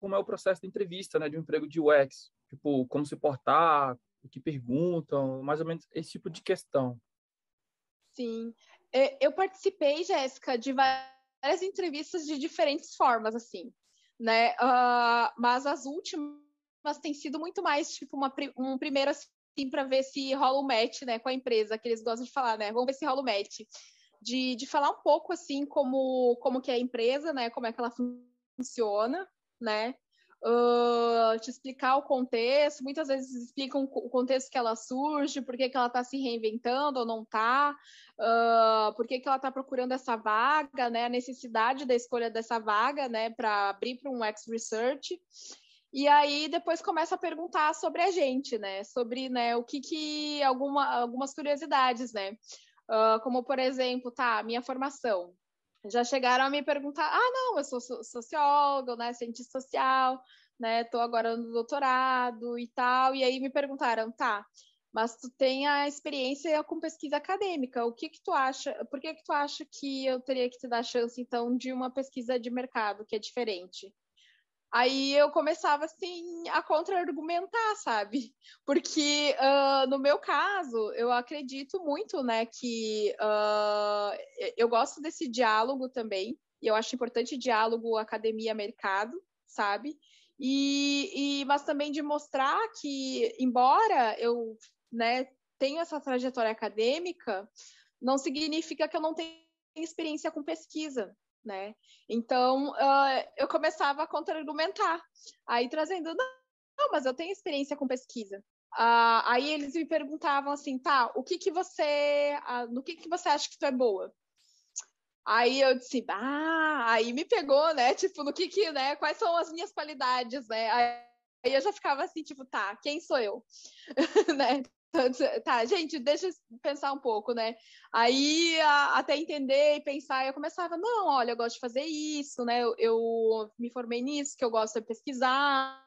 como é o processo de entrevista, né, de um emprego de UX, tipo, como se portar, o que perguntam, mais ou menos esse tipo de questão. Sim, é, eu participei, Jéssica, de várias entrevistas de diferentes formas, assim, né? Uh, mas as últimas têm sido muito mais tipo uma, um primeiro assim para ver se rola um match, né, com a empresa, que eles gostam de falar, né? Vamos ver se rola o um match. De, de falar um pouco assim como como que é a empresa, né? Como é que ela funciona, né? Uh, te explicar o contexto, muitas vezes explicam o contexto que ela surge, por que, que ela está se reinventando ou não está, uh, por que, que ela está procurando essa vaga, né, a necessidade da escolha dessa vaga, né, para abrir para um ex-research. E aí depois começa a perguntar sobre a gente, né? Sobre né, o que, que alguma, algumas curiosidades, né? Uh, como por exemplo, tá, minha formação já chegaram a me perguntar: ah, não, eu sou socióloga, né, cientista social, né, tô agora no doutorado e tal. E aí me perguntaram: tá, mas tu tem a experiência com pesquisa acadêmica, o que que tu acha, por que que tu acha que eu teria que te dar chance, então, de uma pesquisa de mercado que é diferente? Aí eu começava assim a contra-argumentar, sabe? Porque uh, no meu caso, eu acredito muito, né, que uh, eu gosto desse diálogo também, e eu acho importante diálogo academia-mercado, sabe? E, e, mas também de mostrar que, embora eu né, tenha essa trajetória acadêmica, não significa que eu não tenha experiência com pesquisa, né? Então, uh, eu começava a contra-argumentar, aí trazendo, não, mas eu tenho experiência com pesquisa. Uh, aí eles me perguntavam assim, tá, o que que você, uh, no que que você acha que tu é boa? Aí eu disse, ah, aí me pegou, né? Tipo, no que que, né? Quais são as minhas qualidades, né? Aí eu já ficava assim, tipo, tá, quem sou eu? né? Tá, gente, deixa eu pensar um pouco, né? Aí, a, até entender e pensar, eu começava, não, olha, eu gosto de fazer isso, né? Eu, eu me formei nisso, que eu gosto de pesquisar,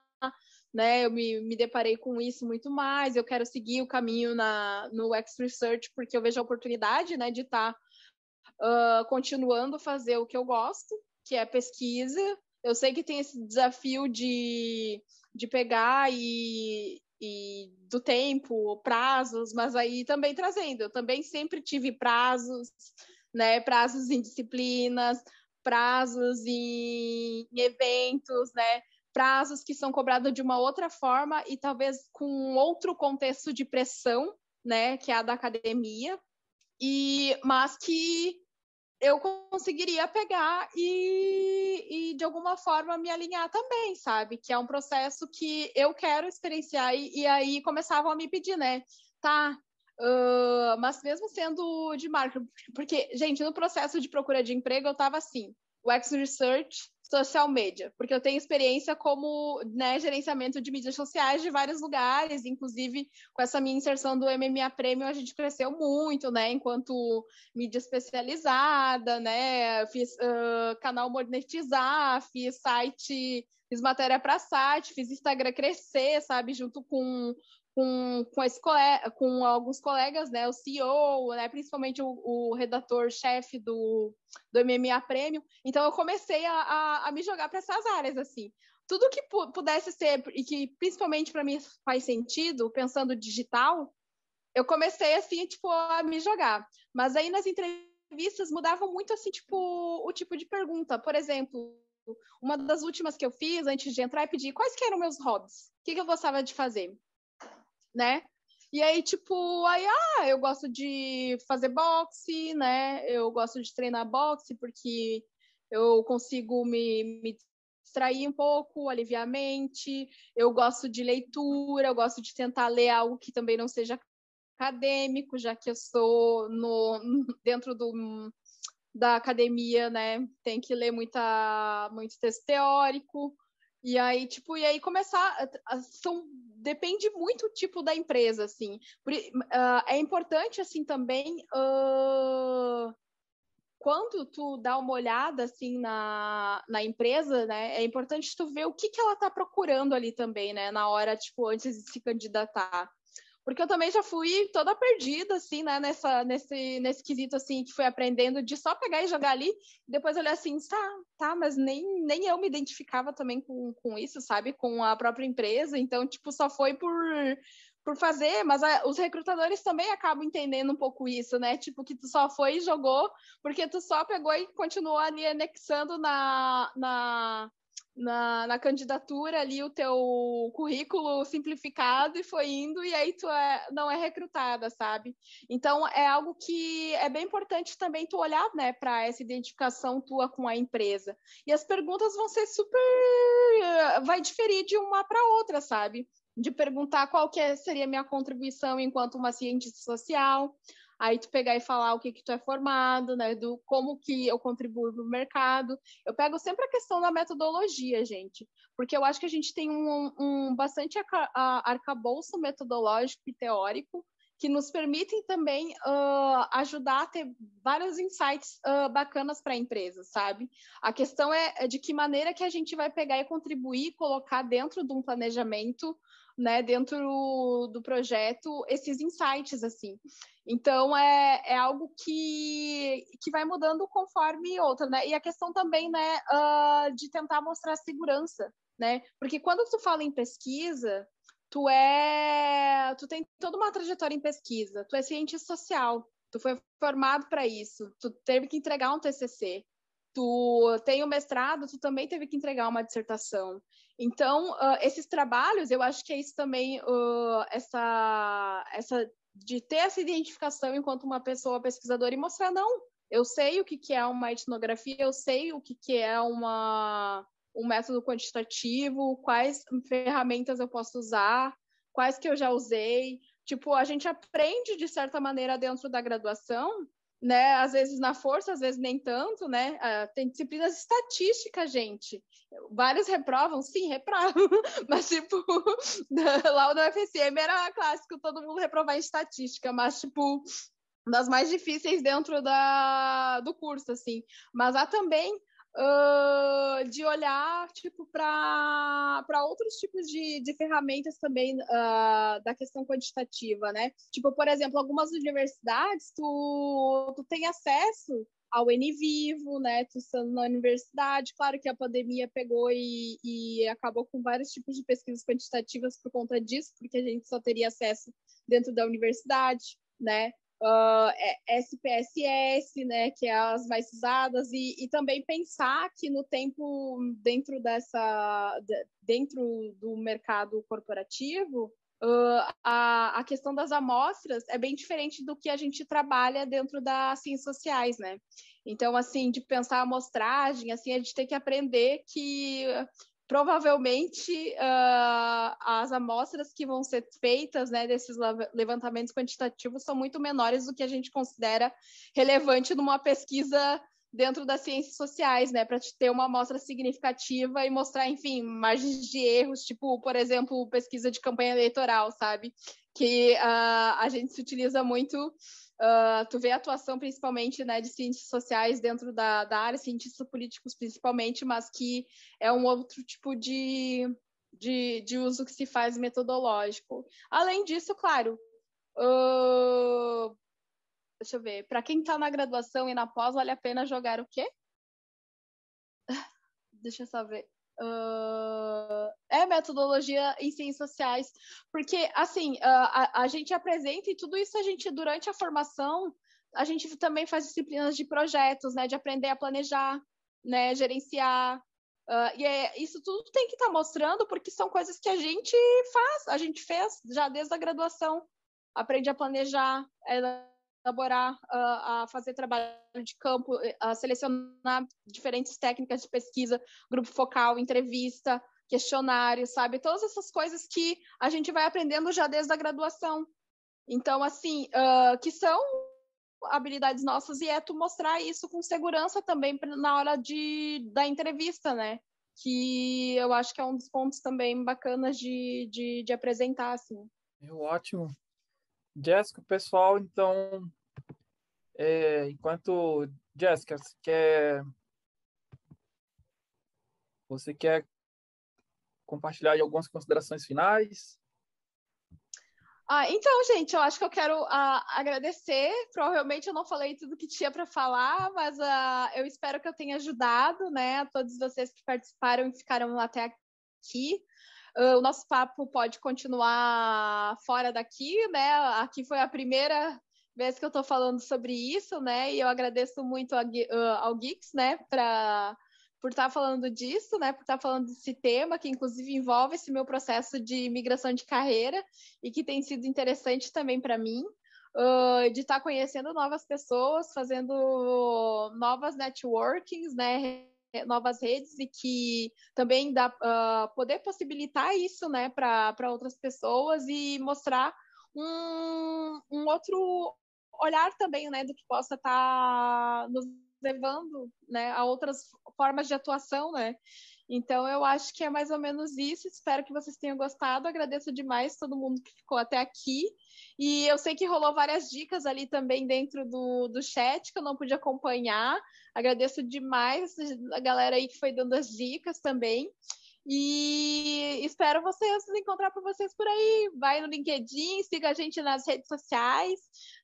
né? Eu me, me deparei com isso muito mais, eu quero seguir o caminho na, no X Research, porque eu vejo a oportunidade, né, de estar tá, uh, continuando a fazer o que eu gosto, que é pesquisa. Eu sei que tem esse desafio de, de pegar e, e do tempo, prazos, mas aí também trazendo, eu também sempre tive prazos, né, prazos em disciplinas, prazos em, eventos, né, prazos que são cobrados de uma outra forma e talvez com outro contexto de pressão, né, que é a da academia, e mas que eu conseguiria pegar e, e, de alguma forma me alinhar também, sabe? Que é um processo que eu quero experienciar e, e aí começavam a me pedir, né? Tá, uh, mas mesmo sendo de marketing, porque, gente, no processo de procura de emprego eu tava assim, o X Research social media, porque eu tenho experiência como né, gerenciamento de mídias sociais de vários lugares, inclusive com essa minha inserção do MMA Premium, a gente cresceu muito, né, enquanto mídia especializada, né, fiz uh, canal monetizar, fiz site, fiz matéria para site, fiz Instagram crescer, sabe, junto com com, com, esse com alguns colegas, né, o CEO, né, principalmente o, o redator-chefe do, do MMA Premium. Então, eu comecei a, a, a me jogar para essas áreas, assim. Tudo que pudesse ser, e que principalmente para mim faz sentido, pensando digital, eu comecei, assim, tipo, a me jogar. Mas aí, nas entrevistas, mudavam muito, assim, tipo, o tipo de pergunta. Por exemplo, uma das últimas que eu fiz, antes de entrar, é pedir quais que eram meus hobbies. O que, que eu gostava de fazer? Né? E aí, tipo, aí, ah, eu gosto de fazer boxe, né? Eu gosto de treinar boxe porque eu consigo me, me distrair um pouco, aliviar a mente. Eu gosto de leitura, eu gosto de tentar ler algo que também não seja acadêmico, já que eu sou no, dentro do, da academia, né? Tem que ler muita, muito texto teórico. E aí, tipo, e aí começar. São, depende muito do tipo da empresa, assim. Uh, é importante, assim, também. Uh, quando tu dá uma olhada assim na, na empresa, né, é importante tu ver o que, que ela está procurando ali também, né, na hora, tipo, antes de se candidatar porque eu também já fui toda perdida, assim, né, nessa, nesse, nesse quesito, assim, que fui aprendendo de só pegar e jogar ali, depois olhar assim, tá, tá, mas nem, nem eu me identificava também com, com isso, sabe, com a própria empresa, então, tipo, só foi por, por fazer, mas a, os recrutadores também acabam entendendo um pouco isso, né? Tipo, que tu só foi e jogou, porque tu só pegou e continuou ali anexando na, na, na, na, candidatura ali o teu currículo simplificado e foi indo e aí tu é, não é recrutada, sabe? Então é algo que é bem importante também tu olhar, né, para essa identificação tua com a empresa. E as perguntas vão ser super vai diferir de uma para outra, sabe? De perguntar qual que é, seria minha contribuição enquanto uma cientista social, aí tu pegar e falar o que que tu é formado, né, do como que eu contribuo no mercado. Eu pego sempre a questão da metodologia, gente, porque eu acho que a gente tem um, um bastante arcabouço metodológico e teórico que nos permitem também uh, ajudar a ter vários insights uh, bacanas para a empresa, sabe? A questão é, é de que maneira que a gente vai pegar e contribuir, colocar dentro de um planejamento né, dentro do projeto esses insights assim. Então é, é algo que, que vai mudando conforme outra, né? E a questão também, né, uh, de tentar mostrar segurança, né? Porque quando tu fala em pesquisa, tu é, tu tem toda uma trajetória em pesquisa, tu é cientista social, tu foi formado para isso, tu teve que entregar um TCC, tu tem o mestrado, tu também teve que entregar uma dissertação. Então, uh, esses trabalhos, eu acho que é isso também, uh, essa, essa de ter essa identificação enquanto uma pessoa pesquisadora e mostrar, não, eu sei o que, que é uma etnografia, eu sei o que, que é uma, um método quantitativo, quais ferramentas eu posso usar, quais que eu já usei. Tipo, a gente aprende, de certa maneira, dentro da graduação, né? Às vezes na força, às vezes nem tanto, né? Tem disciplinas estatísticas, gente. Vários reprovam, sim, reprovam, mas tipo, lá no UFSM era clássico todo mundo reprovar em estatística, mas tipo, das mais difíceis dentro da, do curso, assim. Mas há também de olhar tipo para outros tipos de, de ferramentas também uh, da questão quantitativa, né? Tipo, por exemplo, algumas universidades tu, tu tem acesso ao NVivo, né? Tu estando na universidade, claro que a pandemia pegou e, e acabou com vários tipos de pesquisas quantitativas por conta disso, porque a gente só teria acesso dentro da universidade, né? Uh, SPSS, né, que é as mais usadas, e, e, também pensar que no tempo dentro dessa dentro do mercado corporativo uh, a, a questão das amostras é bem diferente do que a gente trabalha dentro das ciências sociais, né? Então, assim, de pensar a amostragem, assim, a gente tem que aprender que provavelmente uh, as amostras que vão ser feitas né, desses levantamentos quantitativos são muito menores do que a gente considera relevante numa pesquisa dentro das ciências sociais, né, para ter uma amostra significativa e mostrar, enfim, margens de erros, tipo, por exemplo, pesquisa de campanha eleitoral, sabe? Que uh, a gente se utiliza muito Uh, tu vê a atuação principalmente né, de cientistas sociais dentro da, da área, cientistas políticos principalmente, mas que é um outro tipo de, de, de uso que se faz metodológico. Além disso, claro, uh, deixa eu ver, para quem está na graduação e na pós, vale a pena jogar o quê? Deixa eu só ver. Uh, é metodologia em ciências sociais, porque assim uh, a, a, gente apresenta e tudo isso a gente durante a formação a gente também faz disciplinas de projetos, né, de aprender a planejar, né, gerenciar. Uh, e é, isso tudo tem que estar tá mostrando porque são coisas que a gente faz, a gente fez já desde a graduação, aprende a planejar, é, elaborar, uh, a fazer trabalho de campo, a selecionar diferentes técnicas de pesquisa, grupo focal, entrevista, questionário, sabe? Todas essas coisas que a gente vai aprendendo já desde a graduação. Então, assim, uh, que são habilidades nossas e é tu mostrar isso com segurança também na hora de, da entrevista, né? Que eu acho que é um dos pontos também bacanas de, de, de apresentar, assim. É ótimo. Jéssica, pessoal, então, é, enquanto Jéssica, você quer, você quer compartilhar algumas considerações finais? Ah, então, gente, eu acho que eu quero uh, agradecer. Provavelmente eu não falei tudo que tinha para falar, mas uh, eu espero que eu tenha ajudado, né, a todos vocês que participaram e ficaram até aqui. Uh, o nosso papo pode continuar fora daqui, né? Aqui foi a primeira vez que eu estou falando sobre isso, né? E eu agradeço muito a, uh, ao Geeks, né, pra, por estar tá falando disso, né? Por estar tá falando desse tema, que inclusive envolve esse meu processo de migração de carreira e que tem sido interessante também para mim. Uh, de estar tá conhecendo novas pessoas, fazendo novas networkings, né, novas redes e que também dá uh, poder possibilitar isso, né, para outras pessoas e mostrar um, um outro olhar também, né, do que possa estar tá nos levando, né, a outras formas de atuação, né. Então eu acho que é mais ou menos isso. Espero que vocês tenham gostado. Agradeço demais todo mundo que ficou até aqui. E eu sei que rolou várias dicas ali também dentro do, do chat que eu não pude acompanhar. Agradeço demais a galera aí que foi dando as dicas também. E espero vocês encontrar com vocês por aí. Vai no LinkedIn, siga a gente nas redes sociais,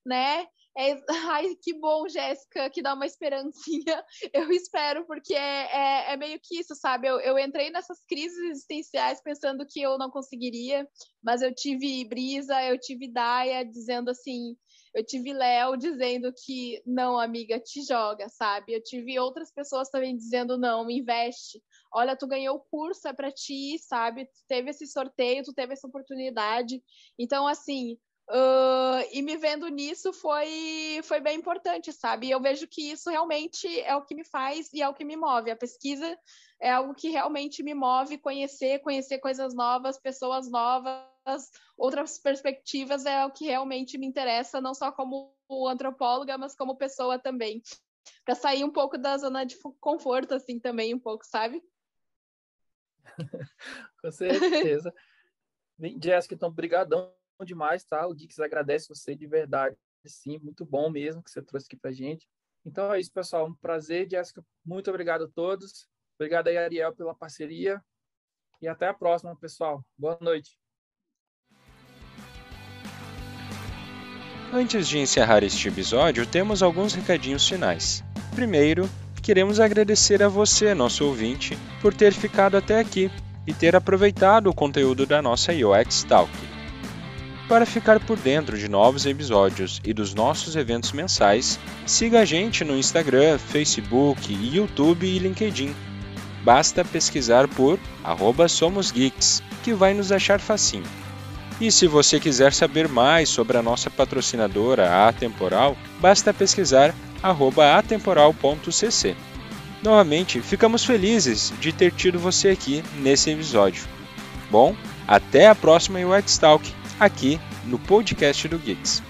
né? É, ai, que bom, Jéssica, que dá uma esperancinha. Eu espero, porque é, é, é meio que isso, sabe? Eu, eu, entrei nessas crises existenciais pensando que eu não conseguiria, mas eu tive Brisa, eu tive Daia dizendo assim. Eu tive Léo dizendo que não, amiga, te joga, sabe? Eu tive outras pessoas também dizendo não, investe. Olha, tu ganhou o curso, é para ti, sabe? Tu teve esse sorteio, tu teve essa oportunidade. Então, assim, Uh, e me vendo nisso foi, foi bem importante, sabe? Eu vejo que isso realmente é o que me faz e é o que me move. A pesquisa é algo que realmente me move, conhecer, conhecer coisas novas, pessoas novas, outras perspectivas é o que realmente me interessa, não só como antropóloga, mas como pessoa também. Para sair um pouco da zona de conforto, assim, também, um pouco, sabe? Com certeza. Jéssica, então, brigadão demais, tá? O Dix agradece você de verdade, sim, muito bom mesmo que você trouxe aqui pra gente. Então é isso, pessoal, um prazer, Jéssica, muito obrigado a todos. Obrigado aí, Ariel, pela parceria. E até a próxima, pessoal. Boa noite. Antes de encerrar este episódio, temos alguns recadinhos finais. Primeiro, queremos agradecer a você, nosso ouvinte, por ter ficado até aqui e ter aproveitado o conteúdo da nossa UX Talk. Para ficar por dentro de novos episódios e dos nossos eventos mensais, siga a gente no Instagram, Facebook, YouTube e LinkedIn. Basta pesquisar por @somosgeeks, que vai nos achar facinho. E se você quiser saber mais sobre a nossa patrocinadora Atemporal, basta pesquisar atemporal.cc. Novamente, ficamos felizes de ter tido você aqui nesse episódio. Bom, até a próxima UX Talk aqui no podcast do Geeks.